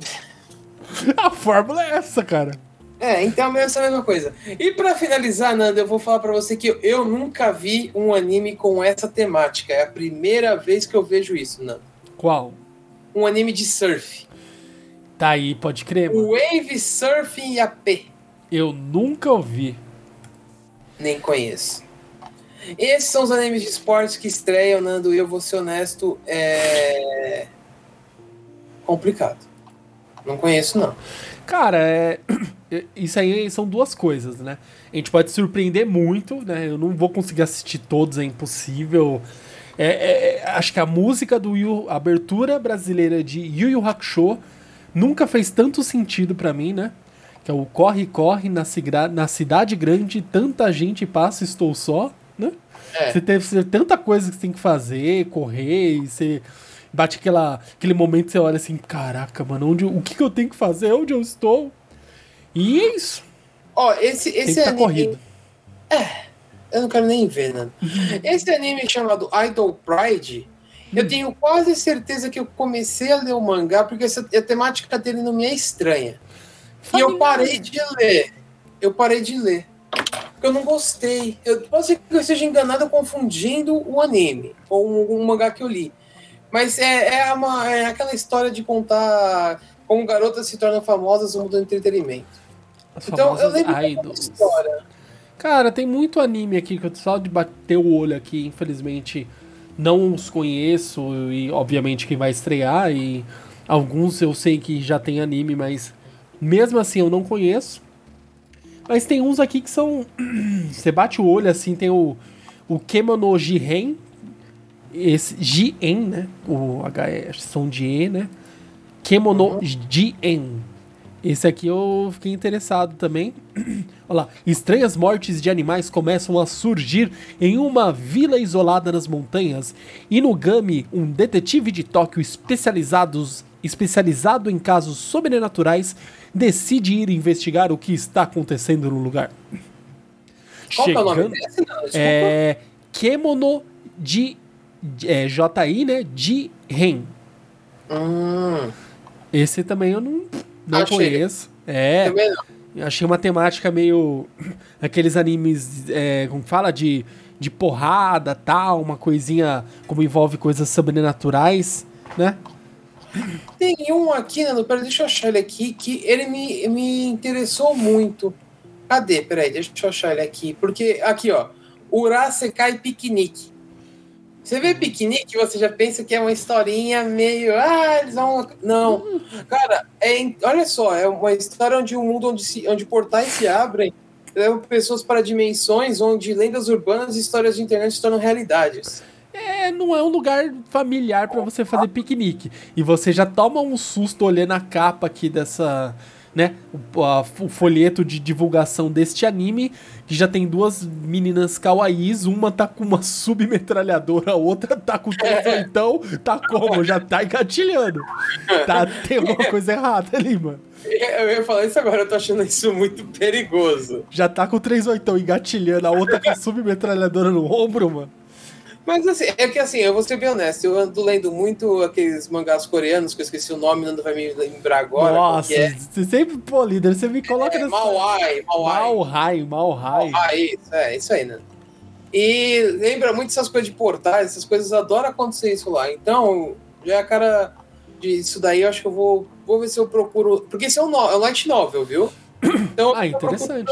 [SPEAKER 2] [laughs] A fórmula é essa, cara.
[SPEAKER 3] É, então é essa mesma coisa. E para finalizar, Nanda, eu vou falar para você que eu, nunca vi um anime com essa temática. É a primeira vez que eu vejo isso, Nanda.
[SPEAKER 2] Qual?
[SPEAKER 3] Um anime de surf.
[SPEAKER 2] Tá aí, pode crer.
[SPEAKER 3] Mano. Wave Surfing AP.
[SPEAKER 2] Eu nunca ouvi.
[SPEAKER 3] Nem conheço. Esses são os animes de esportes que estreiam, Nando, e eu vou ser honesto, é. complicado. Não conheço, não.
[SPEAKER 2] Cara, é... [clears throat] isso aí são duas coisas, né? A gente pode surpreender muito, né? Eu não vou conseguir assistir todos, é impossível. É, é, é acho que a música do Yu, a abertura brasileira de Yu Yu Hakusho nunca fez tanto sentido para mim, né? Que é o Corre, Corre, na, na cidade grande, tanta gente passa, estou só, né? É. Você teve tanta coisa que você tem que fazer, correr, e você bate aquela, aquele momento que você olha assim, caraca, mano, onde, o que, que eu tenho que fazer? Onde eu estou? E é isso.
[SPEAKER 3] Ó, esse, esse
[SPEAKER 2] Tem anime... corrido.
[SPEAKER 3] É, eu não quero nem ver, né? [laughs] esse anime chamado Idol Pride, hum. eu tenho quase certeza que eu comecei a ler o mangá, porque essa, a temática dele não me é estranha. E eu parei de ler. Eu parei de ler. Porque eu não gostei. Eu posso ser que eu esteja enganado confundindo o anime ou um, um mangá que eu li. Mas é, é, uma, é aquela história de contar como garotas se tornam famosas no mundo do entretenimento.
[SPEAKER 2] As então, eu lembro idols. história. Cara, tem muito anime aqui que eu só de bater o olho aqui, infelizmente não os conheço e obviamente quem vai estrear e alguns eu sei que já tem anime, mas mesmo assim eu não conheço. Mas tem uns aqui que são [clears throat] você bate o olho assim, tem o o Kemono Jiren, esse Jien, né? O H é som de E, né? Kemono uhum. Jien. Esse aqui eu fiquei interessado também. Olha lá. Estranhas mortes de animais começam a surgir em uma vila isolada nas montanhas. Inugami, um detetive de Tóquio especializados, especializado em casos sobrenaturais, decide ir investigar o que está acontecendo no lugar.
[SPEAKER 3] Qual Chegando, é o nome desse? Não,
[SPEAKER 2] é Kemono de é, JI, né? De Ren.
[SPEAKER 3] Hum.
[SPEAKER 2] Esse também eu não, não conheço. É. Também não. Achei uma temática meio. [clears throat] Aqueles animes. É, como fala? De, de porrada tal, uma coisinha. Como envolve coisas sobrenaturais, né?
[SPEAKER 3] Tem um aqui, Nando, peraí, deixa eu achar ele aqui, que ele me, me interessou muito. Cadê? Peraí, deixa eu achar ele aqui. Porque, aqui, ó. Urasekai Piquenique. Você vê piquenique, você já pensa que é uma historinha meio. Ah, eles vão. Não. Cara, é, olha só, é uma história onde um mundo onde, se, onde portais se abrem leva pessoas para dimensões onde lendas urbanas e histórias de internet se tornam realidades.
[SPEAKER 2] É, não é um lugar familiar para você fazer piquenique. E você já toma um susto olhando a capa aqui dessa, né, o, a, o folheto de divulgação deste anime, que já tem duas meninas kawaiis, uma tá com uma submetralhadora, a outra tá com então tá como? Já tá engatilhando. Tá, [laughs] tem alguma coisa errada ali, mano.
[SPEAKER 3] Eu ia falar isso agora, eu tô achando isso muito perigoso.
[SPEAKER 2] Já tá com o 38 engatilhando, a outra com a [laughs] submetralhadora no ombro, mano.
[SPEAKER 3] Mas assim, é que assim, eu vou ser bem honesto, eu ando lendo muito aqueles mangás coreanos, que eu esqueci o nome, não vai me lembrar agora.
[SPEAKER 2] Nossa, é. você sempre, pô, líder, você me coloca
[SPEAKER 3] é, nessa... Mauai, Mauai.
[SPEAKER 2] Mauai, Mauai.
[SPEAKER 3] Mauai, isso, é, isso aí, né? E lembra muito essas coisas de portais, essas coisas, adoro acontecer isso lá. Então, já é a cara disso daí, eu acho que eu vou, vou ver se eu procuro. Porque isso é um, no, é um light novel, viu? [coughs]
[SPEAKER 2] Então, ah, interessante.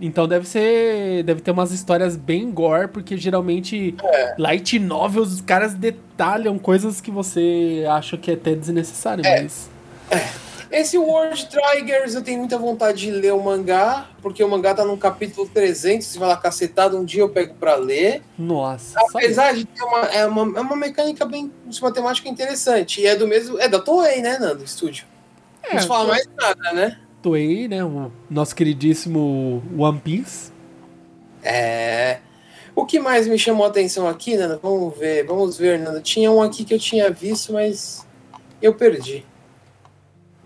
[SPEAKER 2] Então deve ser. Deve ter umas histórias bem gore, porque geralmente é. light novels os caras detalham coisas que você acha que é até desnecessário, é. mas.
[SPEAKER 3] É. Esse World Triggers eu tenho muita vontade de ler o mangá, porque o mangá tá no capítulo 300, se vai lá cacetado, um dia eu pego para ler.
[SPEAKER 2] Nossa.
[SPEAKER 3] Apesar de ter uma é, uma. é uma mecânica bem. uma temática interessante. E é do mesmo. É da Toei, né, Nando? Estúdio. É, não se fala mais nada, né?
[SPEAKER 2] Toei, né? O nosso queridíssimo One Piece.
[SPEAKER 3] É. O que mais me chamou a atenção aqui, Nando? Vamos ver, vamos ver, Nando. Tinha um aqui que eu tinha visto, mas eu perdi.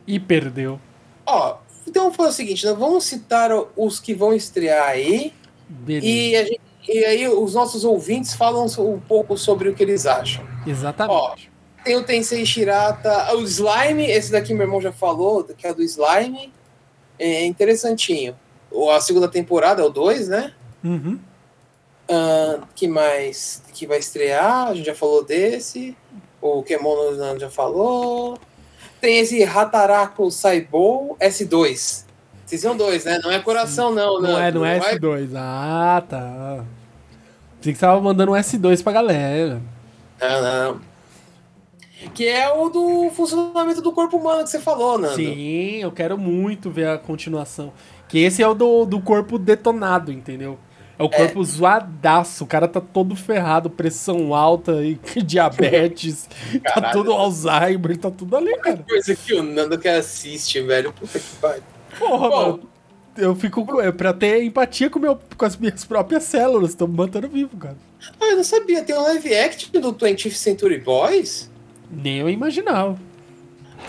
[SPEAKER 2] E perdeu.
[SPEAKER 3] Ó, então foi o seguinte, nós vamos citar os que vão estrear aí. Beleza. E, gente, e aí os nossos ouvintes falam um pouco sobre o que eles acham.
[SPEAKER 2] Exatamente. Ó,
[SPEAKER 3] tem o Tensei Shirata, o Slime, esse daqui meu irmão já falou, que é do Slime. É interessantinho. A segunda temporada é o 2, né?
[SPEAKER 2] Uhum.
[SPEAKER 3] Uh, que mais que vai estrear? A gente já falou desse. O Kemono já falou. Tem esse Hataraku Saibou S2. Season 2, né? Não é coração, não,
[SPEAKER 2] não. Não é, não é S2. Ah, tá. Pensei que você tava mandando um S2 pra galera.
[SPEAKER 3] Não, não. Que é o do funcionamento do corpo humano que você falou, Nando.
[SPEAKER 2] Sim, eu quero muito ver a continuação. Que esse é o do, do corpo detonado, entendeu? É o corpo é. zoadaço. O cara tá todo ferrado, pressão alta e [laughs] diabetes. tá tudo Alzheimer, tá tudo ali, cara.
[SPEAKER 3] Coisa que o Nando que assiste, velho. Puta que pariu.
[SPEAKER 2] Porra, Bom, mano. Eu fico com. É pra ter empatia com, meu, com as minhas próprias células. Tô me mantendo vivo, cara.
[SPEAKER 3] Ah, eu não sabia. Tem um live action do 20th Century Boys?
[SPEAKER 2] Nem eu imaginava.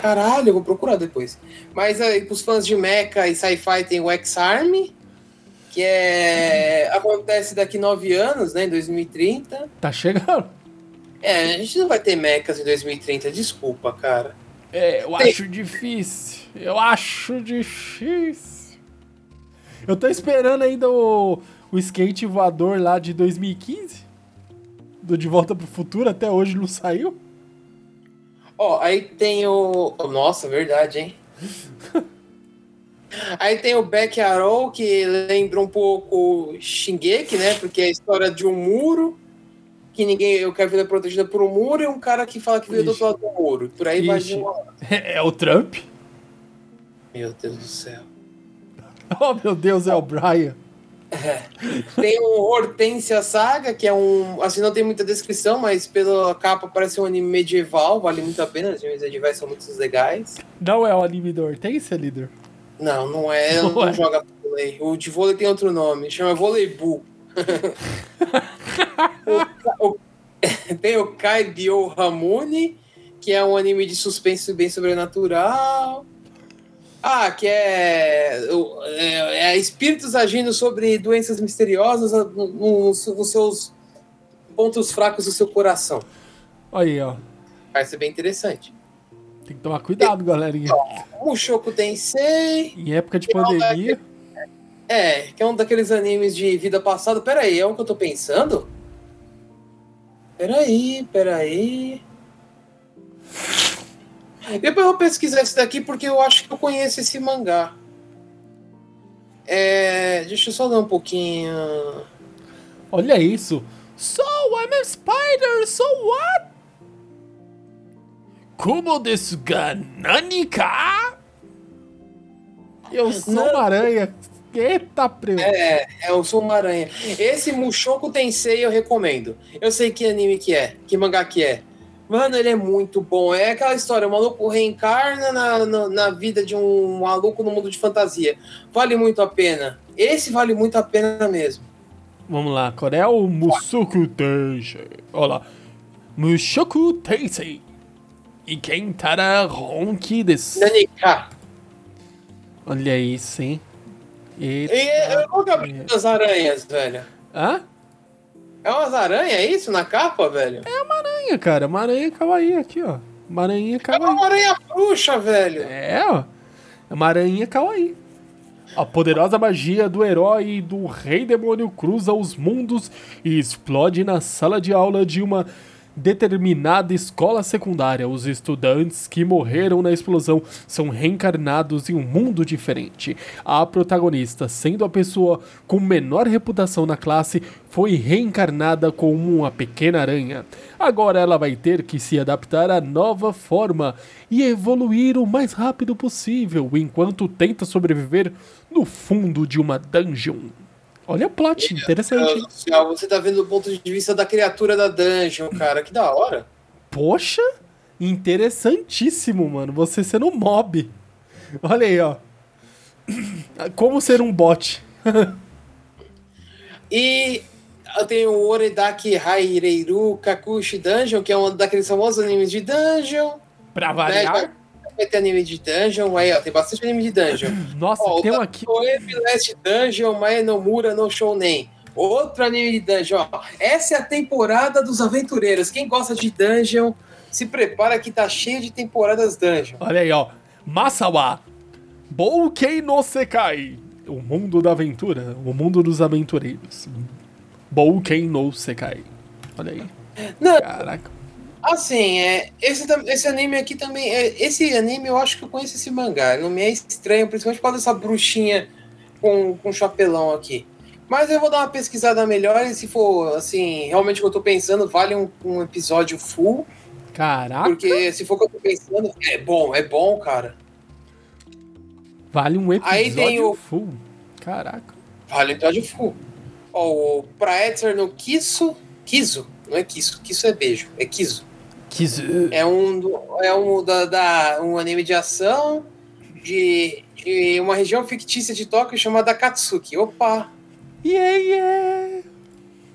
[SPEAKER 3] Caralho, eu vou procurar depois. Mas aí, pros fãs de mecha e sci-fi tem o X-Arm, que é [laughs] acontece daqui nove anos, né, em 2030.
[SPEAKER 2] Tá chegando.
[SPEAKER 3] É, a gente não vai ter mechas em 2030, desculpa, cara.
[SPEAKER 2] É, eu tem... acho difícil. Eu acho difícil. Eu tô esperando ainda o, o skate voador lá de 2015. Do De Volta pro Futuro, até hoje não saiu.
[SPEAKER 3] Ó, aí tem o. Nossa, verdade, hein? [laughs] aí tem o Back Arrow, que lembra um pouco Shingeki, né? Porque é a história de um muro. Que ninguém. Eu quero vida protegida por um muro e um cara que fala que veio do outro lado do muro. Por aí Ixi. vai. [laughs]
[SPEAKER 2] É o Trump?
[SPEAKER 3] Meu Deus do céu. [laughs]
[SPEAKER 2] Oh, meu Deus, é o Brian.
[SPEAKER 3] É. Tem o Hortência Saga, que é um. Assim, não tem muita descrição, mas pela capa parece um anime medieval, vale muito a pena. Os animes medievais são muito legais.
[SPEAKER 2] Não é o anime do Hortência, líder?
[SPEAKER 3] Não, não é. Não, não é. joga vôlei. O de vôlei tem outro nome, chama Voleibu. [laughs] o, o, [laughs] tem o Kai Bio Ramune, que é um anime de suspense bem sobrenatural. Ah, que é, é, é espíritos agindo sobre doenças misteriosas nos, nos seus pontos fracos do seu coração.
[SPEAKER 2] Aí, ó.
[SPEAKER 3] Vai ser bem interessante.
[SPEAKER 2] Tem que tomar cuidado, galerinha.
[SPEAKER 3] O Choco Tensei.
[SPEAKER 2] Em época de pandemia.
[SPEAKER 3] É, que é um daqueles animes de vida passada. Pera aí, é o que eu tô pensando? Peraí, peraí. Depois eu vou pesquisar esse daqui porque eu acho que eu conheço esse mangá. É, deixa eu só dar um pouquinho.
[SPEAKER 2] Olha isso. So, I'm a spider, so what? Como desu ga nani ka? Eu sou uma aranha. Eita, preu.
[SPEAKER 3] É, é, eu sou uma aranha. Esse Mushoku Tensei eu recomendo. Eu sei que anime que é, que mangá que é. Mano, ele é muito bom. É aquela história, o maluco reencarna na, na, na, vida de um maluco no mundo de fantasia. Vale muito a pena. Esse vale muito a pena mesmo.
[SPEAKER 2] Vamos lá, qual é o Musoku Tensei? Olha lá. Mushoku Tensei. E quem tará ronki desu.
[SPEAKER 3] Nanika.
[SPEAKER 2] Olha isso, hein?
[SPEAKER 3] Eita. E qual que é das aranhas, velho?
[SPEAKER 2] Hã?
[SPEAKER 3] É umas aranhas, é isso? Na capa, velho?
[SPEAKER 2] É uma aranha, cara. Uma aranha kawaii aqui, ó. Uma aranha kawaii.
[SPEAKER 3] É uma aranha bruxa, velho.
[SPEAKER 2] É, ó. É uma aranha kawaii. A poderosa magia do herói e do rei demônio cruza os mundos e explode na sala de aula de uma determinada escola secundária. Os estudantes que morreram na explosão são reencarnados em um mundo diferente. A protagonista, sendo a pessoa com menor reputação na classe, foi reencarnada como uma pequena aranha. Agora ela vai ter que se adaptar à nova forma e evoluir o mais rápido possível enquanto tenta sobreviver no fundo de uma dungeon. Olha o plot, interessante.
[SPEAKER 3] Você tá vendo do ponto de vista da criatura da dungeon, cara. Que da hora.
[SPEAKER 2] Poxa, interessantíssimo, mano. Você sendo um mob. Olha aí, ó. [clears throat] Como ser um bot. [laughs]
[SPEAKER 3] e eu tenho o Oredaki Haireiru Kakushi Dungeon, que é um daqueles famosos animes de dungeon.
[SPEAKER 2] Pra variar. Né?
[SPEAKER 3] Vai ter anime de dungeon, aí ó, tem bastante anime de dungeon. [clears throat]
[SPEAKER 2] Nossa, ó, tem um aqui.
[SPEAKER 3] Last Dungeon, Mae no Mura no Shounen. Outro anime de dungeon, ó. Essa é a temporada dos aventureiros. Quem gosta de dungeon, se prepara que tá cheio de temporadas dungeon.
[SPEAKER 2] Olha aí, ó. Masawa. Boukei no Sekai. O mundo da aventura, o mundo dos aventureiros. Boukei no Sekai. Olha aí.
[SPEAKER 3] Não, Caraca. Assim, é, esse, esse anime aqui também. É, esse anime eu acho que eu conheço esse mangá. Não me é estranho, principalmente por causa dessa bruxinha com, com chapelão aqui. Mas eu vou dar uma pesquisada melhor e se for, assim, realmente o que eu tô pensando, vale um, um episódio full.
[SPEAKER 2] Caraca.
[SPEAKER 3] Porque se for o que eu tô pensando, é bom, é bom, cara.
[SPEAKER 2] Vale um episódio o... full. Caraca.
[SPEAKER 3] Vale um episódio full. Ó, o pra Edson no Kiso. Kiso, não é Kiso. Kiso é beijo, é Kiso. É um, é um, da, da, um anime de ação de, de uma região fictícia de Tóquio chamada Katsuki. Opa!
[SPEAKER 2] Yeah, yeah!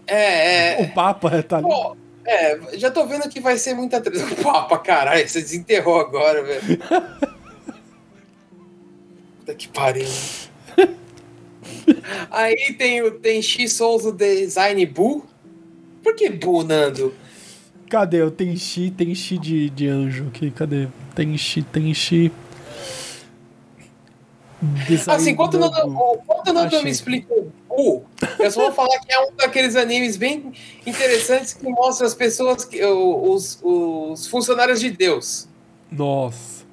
[SPEAKER 3] É,
[SPEAKER 2] é. O Papa tá ali. Pô,
[SPEAKER 3] é, já tô vendo que vai ser muita treta. O Papa, caralho, você desenterrou agora, velho. [laughs] Puta que pariu. Aí tem o Tenchi Souza Design Buu. Por que Buu, Nando?
[SPEAKER 2] Cadê? O Tenchi, Tenchi de, de anjo aqui. Cadê? Tenchi, Tenchi.
[SPEAKER 3] Design assim, enquanto não, enquanto não me explica o eu só vou falar que é um daqueles animes bem interessantes que mostra as pessoas, que, os, os funcionários de Deus.
[SPEAKER 2] Nossa.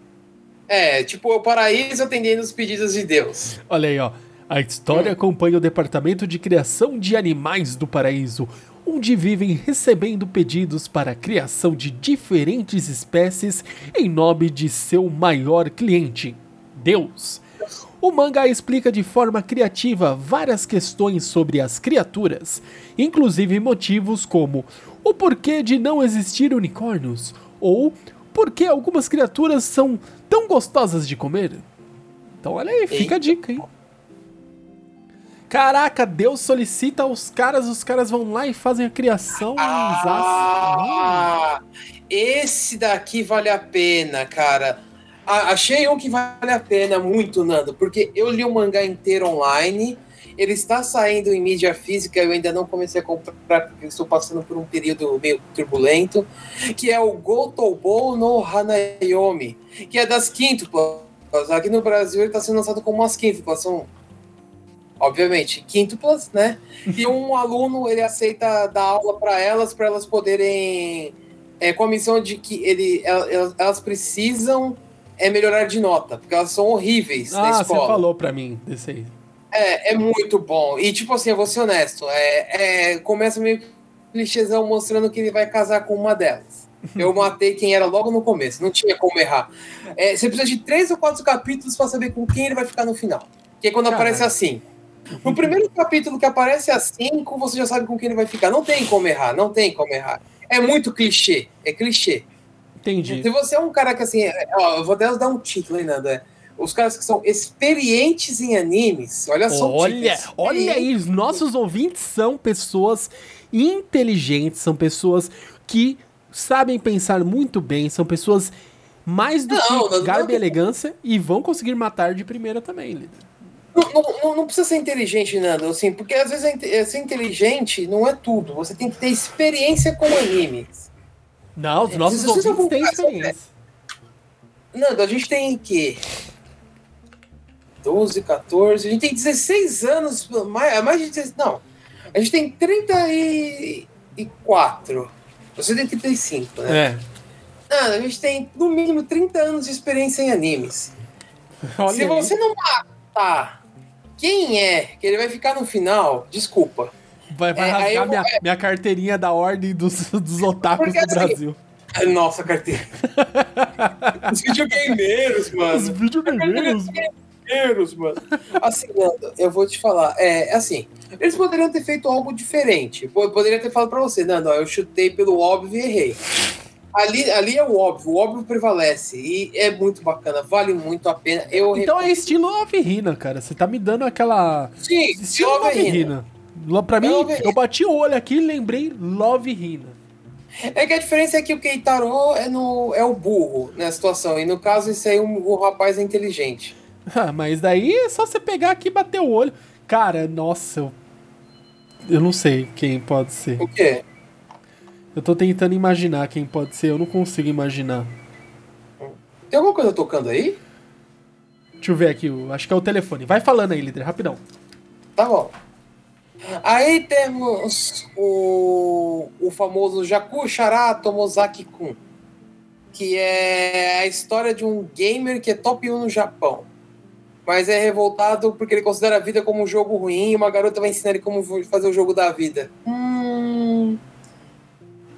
[SPEAKER 3] É, tipo o paraíso atendendo os pedidos de Deus.
[SPEAKER 2] Olha aí, ó. A história hum. acompanha o departamento de criação de animais do paraíso, onde vivem recebendo pedidos para a criação de diferentes espécies em nome de seu maior cliente, Deus. O mangá explica de forma criativa várias questões sobre as criaturas, inclusive motivos como o porquê de não existir unicórnios ou por que algumas criaturas são tão gostosas de comer. Então olha aí, fica a dica, hein? Caraca, Deus solicita os caras, os caras vão lá e fazem a criação.
[SPEAKER 3] Ah, esse daqui vale a pena, cara. Ah, achei um que vale a pena muito, Nando, porque eu li o mangá inteiro online. Ele está saindo em mídia física, eu ainda não comecei a comprar, porque estou passando por um período meio turbulento, que é o Gotobo no Hanayomi, que é das quíntuplas. Aqui no Brasil ele está sendo lançado como umas quíntuplas, são obviamente, quíntuplas, né? E um [laughs] aluno ele aceita dar aula para elas, para elas poderem, é, com a missão de que ele, elas, elas precisam é melhorar de nota, porque elas são horríveis ah, na escola.
[SPEAKER 2] você falou para mim desse aí.
[SPEAKER 3] É, é muito bom. E tipo assim, eu vou ser honesto, é, é começa meio clichêzão mostrando que ele vai casar com uma delas. [laughs] Eu matei quem era logo no começo, não tinha como errar. É, você precisa de três ou quatro capítulos para saber com quem ele vai ficar no final. Porque quando Caramba. aparece assim, No primeiro capítulo que aparece a 5, você já sabe com quem ele vai ficar. Não tem como errar, não tem como errar. É muito clichê, é clichê.
[SPEAKER 2] Entendi.
[SPEAKER 3] Se você é um cara que assim, é, ó, eu vou até dar um título, hein, Nando? É, os caras que são experientes em animes, olha só. o
[SPEAKER 2] Olha,
[SPEAKER 3] título,
[SPEAKER 2] olha aí, os nossos ouvintes são pessoas inteligentes, são pessoas que sabem pensar muito bem, são pessoas mais do
[SPEAKER 3] Não,
[SPEAKER 2] que garbo e elegância e vão conseguir matar de primeira também, líder.
[SPEAKER 3] Não, não- não- precisa ser inteligente, Nando, assim, porque às vezes é é ser inteligente não é tudo. Você tem que ter experiência com animes.
[SPEAKER 2] Não, os nossos
[SPEAKER 3] Vocês
[SPEAKER 2] ouvintes têm experiência.
[SPEAKER 3] Nando, a gente tem que 12, 14, a gente tem 16 anos, mais, mais de 16, não. A gente tem 34. Você tem 35, né?
[SPEAKER 2] É.
[SPEAKER 3] Nando, a gente tem no mínimo 30 anos de experiência em animes.
[SPEAKER 2] Olha
[SPEAKER 3] Se
[SPEAKER 2] aí.
[SPEAKER 3] você não matar quem é, que ele vai ficar no final, desculpa.
[SPEAKER 2] Vai, vai
[SPEAKER 3] É,
[SPEAKER 2] rasgar minha,
[SPEAKER 3] vou-
[SPEAKER 2] minha carteirinha da ordem dos, [laughs] dos otakus
[SPEAKER 3] Porque
[SPEAKER 2] do
[SPEAKER 3] assim,
[SPEAKER 2] Brasil.
[SPEAKER 3] Nossa, carteira. [laughs] Os videogameiros,
[SPEAKER 2] Os
[SPEAKER 3] mano.
[SPEAKER 2] videogameiros.
[SPEAKER 3] Videogameiros, mano. Assim, Nando, eu vou te falar. É assim, eles poderiam ter feito algo diferente. Po- Poderia ter falado pra você, Nando, ó, eu chutei pelo óbvio e errei. Ali, ali é o óbvio, o óbvio prevalece. E é muito bacana, vale muito a pena. Eu
[SPEAKER 2] Então é estilo Love Hina, cara. Você tá me dando aquela.
[SPEAKER 3] Sim,
[SPEAKER 2] Estilo.
[SPEAKER 3] Hina.
[SPEAKER 2] Lo- Pra mim,
[SPEAKER 3] Love
[SPEAKER 2] eu bati o olho aqui e lembrei Love Hina.
[SPEAKER 3] É que a diferença é que o Keitaro é, no, é o burro na situação. E no caso, esse aí, o, o rapaz é inteligente. [laughs]
[SPEAKER 2] Ah, mas daí é só você pegar aqui e bater o olho. Cara, nossa, eu. Eu não sei quem pode ser.
[SPEAKER 3] O quê?
[SPEAKER 2] Eu tô tentando imaginar quem pode ser, eu não consigo imaginar.
[SPEAKER 3] Tem alguma coisa tocando aí?
[SPEAKER 2] Deixa eu ver aqui, eu acho que é o telefone. Vai falando aí, líder, rapidão.
[SPEAKER 3] Tá bom. Aí temos o, o famoso Jaku Shara Tomozaki-kun, que é a história de um gamer que é top 1 no Japão, mas é revoltado porque ele considera a vida como um jogo ruim e uma garota vai ensinar ele como fazer o jogo da vida. Hum,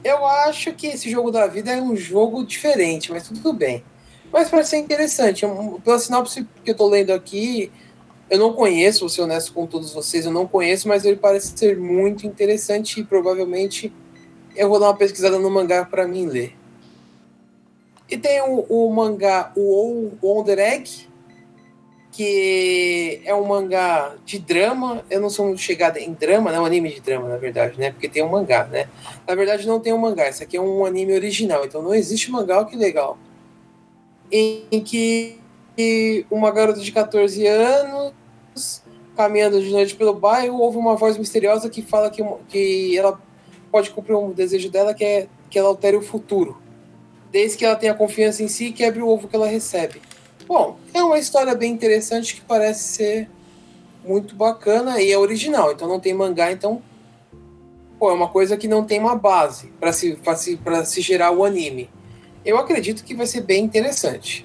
[SPEAKER 3] eu acho que esse jogo da vida é um jogo diferente, mas tudo bem. Mas parece ser interessante. Pela sinopse que eu tô lendo aqui, eu não conheço, vou ser honesto com todos vocês, eu não conheço, mas ele parece ser muito interessante e provavelmente eu vou dar uma pesquisada no mangá para mim ler. E tem o, o mangá o Wonder Egg, que é um mangá de drama. Eu não sou muito chegada em drama, não, um anime de drama, na verdade, né? Porque tem um mangá, né? Na verdade, não tem um mangá, isso aqui é um anime original, então não existe mangá, que legal. Em, em que uma garota de 14 anos caminhando de noite pelo bairro, ouve uma voz misteriosa que fala que, que ela pode cumprir um desejo dela, que é que ela altere o futuro. Desde que ela tenha confiança em si e quebre o ovo que ela recebe. Bom, é uma história bem interessante que parece ser muito bacana e é original, então não tem mangá, então pô, é uma coisa que não tem uma base para se, se, se gerar o anime. Eu acredito que vai ser bem interessante.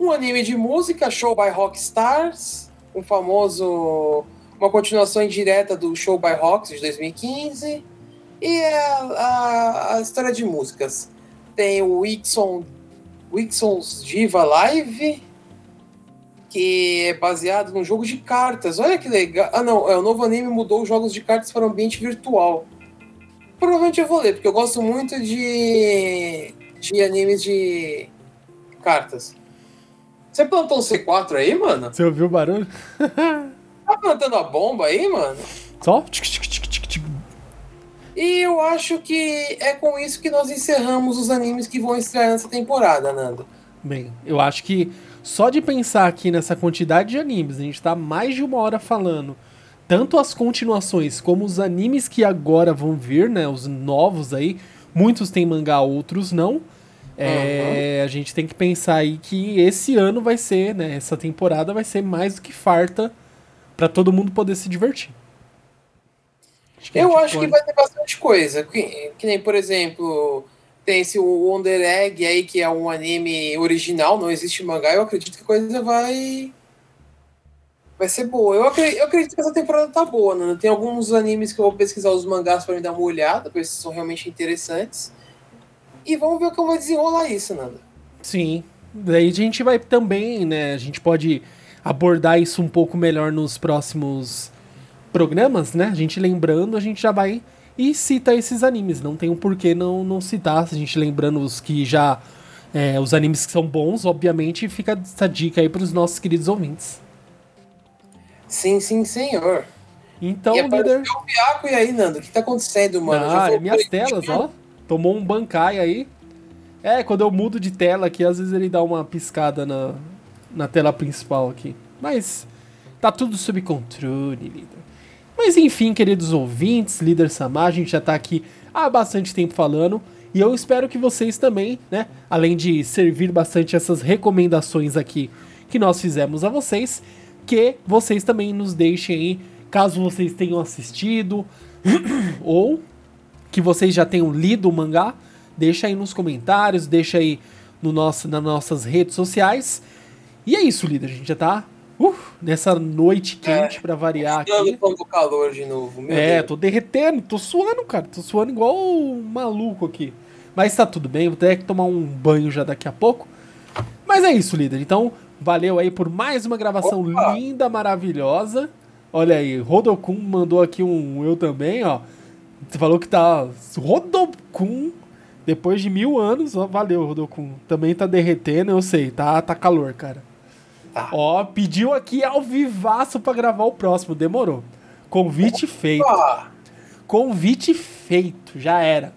[SPEAKER 3] Um anime de música, Show by Rockstars, um famoso. uma continuação indireta do Show by Rocks de 2015. E a, a, a história de músicas. Tem o Wixon, Wixon's Diva Live, que é baseado num jogo de cartas. Olha que legal. Ah, não, é, o novo anime mudou os jogos de cartas para o ambiente virtual. Provavelmente eu vou ler, porque eu gosto muito de, de animes de cartas. Você plantou um C4 aí, mano?
[SPEAKER 2] Você ouviu o barulho?
[SPEAKER 3] Tá plantando a bomba aí, mano?
[SPEAKER 2] Só? Tic, tic, tic.
[SPEAKER 3] E eu acho que é com isso que nós encerramos os animes que vão estrear nessa temporada, Nando.
[SPEAKER 2] Bem, eu acho que só de pensar aqui nessa quantidade de animes, a gente tá mais de uma hora falando tanto as continuações como os animes que agora vão vir, né? Os novos aí. Muitos têm mangá, outros não. É, A gente tem que pensar aí que esse ano vai ser, né? Essa temporada vai ser mais do que farta pra todo mundo poder se divertir.
[SPEAKER 3] Eu acho que vai ter bastante coisa. Que, que nem, por exemplo, tem esse Wonder Egg aí, que é um anime original, não existe mangá. Eu acredito que a coisa vai. Vai ser boa. Eu acredito, eu acredito que essa temporada tá boa, Nando. Tem alguns animes que eu vou pesquisar os mangás para me dar uma olhada, se são realmente interessantes. E vamos ver como vai desenrolar isso, Nando.
[SPEAKER 2] Sim. Daí a gente vai também, né? A gente pode abordar isso um pouco melhor nos próximos programas, né? A gente lembrando, a gente já vai e cita esses animes. Não tem um porquê não, não citar, a gente lembrando os que já. É, os animes que são bons, obviamente, fica essa dica aí para os nossos queridos ouvintes.
[SPEAKER 3] Sim, sim, senhor.
[SPEAKER 2] Então,
[SPEAKER 3] e
[SPEAKER 2] líder.
[SPEAKER 3] o Piaco, e aí, Nando? O que tá acontecendo, mano?
[SPEAKER 2] Ah, é minhas telas, ó. Tomou um bancai aí. É, quando eu mudo de tela aqui, às vezes ele dá uma piscada na, na tela principal aqui. Mas tá tudo sob controle, líder. Mas enfim, queridos ouvintes, líder Samar, a gente já tá aqui há bastante tempo falando. E eu espero que vocês também, né, além de servir bastante essas recomendações aqui que nós fizemos a vocês, que vocês também nos deixem aí, caso vocês tenham assistido [clears throat] ou que vocês já tenham lido o mangá, deixa aí nos comentários, deixa aí no nosso, nas nossas redes sociais. E é isso, líder, a gente já tá uh, nessa noite quente é, para variar aqui.
[SPEAKER 3] Tô calor de novo,
[SPEAKER 2] meu É, Deus. tô derretendo, tô suando, cara, tô suando igual um maluco aqui. Mas tá tudo bem, vou ter que tomar um banho já daqui a pouco. Mas é isso, líder. Então, valeu aí por mais uma gravação Opa. linda, maravilhosa. Olha aí, Rodokun mandou aqui um eu também, ó. Você falou que tá. Rodokun, depois de mil anos, ó, valeu, Rodokun. Também tá derretendo, eu sei, tá, tá calor, cara. Ó, pediu aqui ao vivaço pra gravar o próximo, demorou. Convite Opa. feito. Convite feito, já era.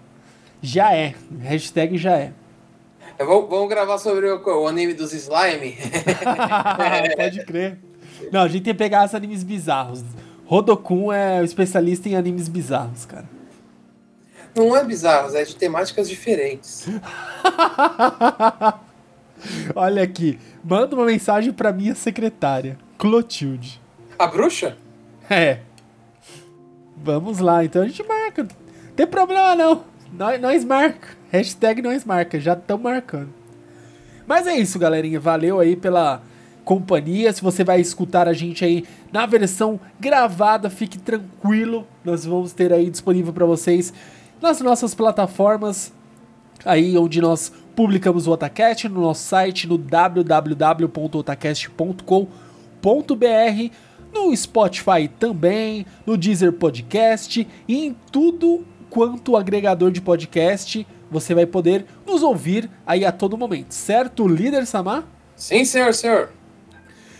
[SPEAKER 2] Já é. Hashtag já é.
[SPEAKER 3] Vou, vamos gravar sobre o, o, anime dos slime? [laughs]
[SPEAKER 2] Pode crer. Não, a gente tem que pegar os animes bizarros. Rodokun é o especialista em animes bizarros, cara.
[SPEAKER 3] Não é bizarros, é de temáticas diferentes. [laughs] [laughs]
[SPEAKER 2] Olha aqui, manda uma mensagem pra minha secretária, Clotilde.
[SPEAKER 3] A bruxa?
[SPEAKER 2] É. Vamos lá, então a gente marca. Não tem problema não. Nós, nós marca. Hashtag nós marca. Já estamos marcando. Mas é isso, galerinha. Valeu aí pela companhia. Se você vai escutar a gente aí na versão gravada, fique tranquilo. Nós vamos ter aí disponível para vocês nas nossas plataformas, aí onde nós publicamos o Otacast, no nosso site, no www.otacast.com.br, no Spotify também, no Deezer Podcast e em tudo quanto agregador de podcast você vai poder nos ouvir aí a todo momento, certo, líder Samar?
[SPEAKER 3] Sim, senhor, senhor.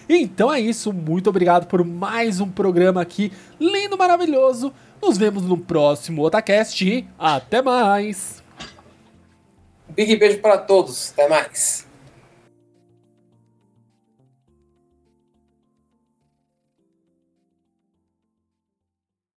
[SPEAKER 2] Então é isso, muito obrigado por mais um programa aqui, lindo, maravilhoso. Nos vemos no próximo Otacast e até mais!
[SPEAKER 3] Big beijo para todos, até mais!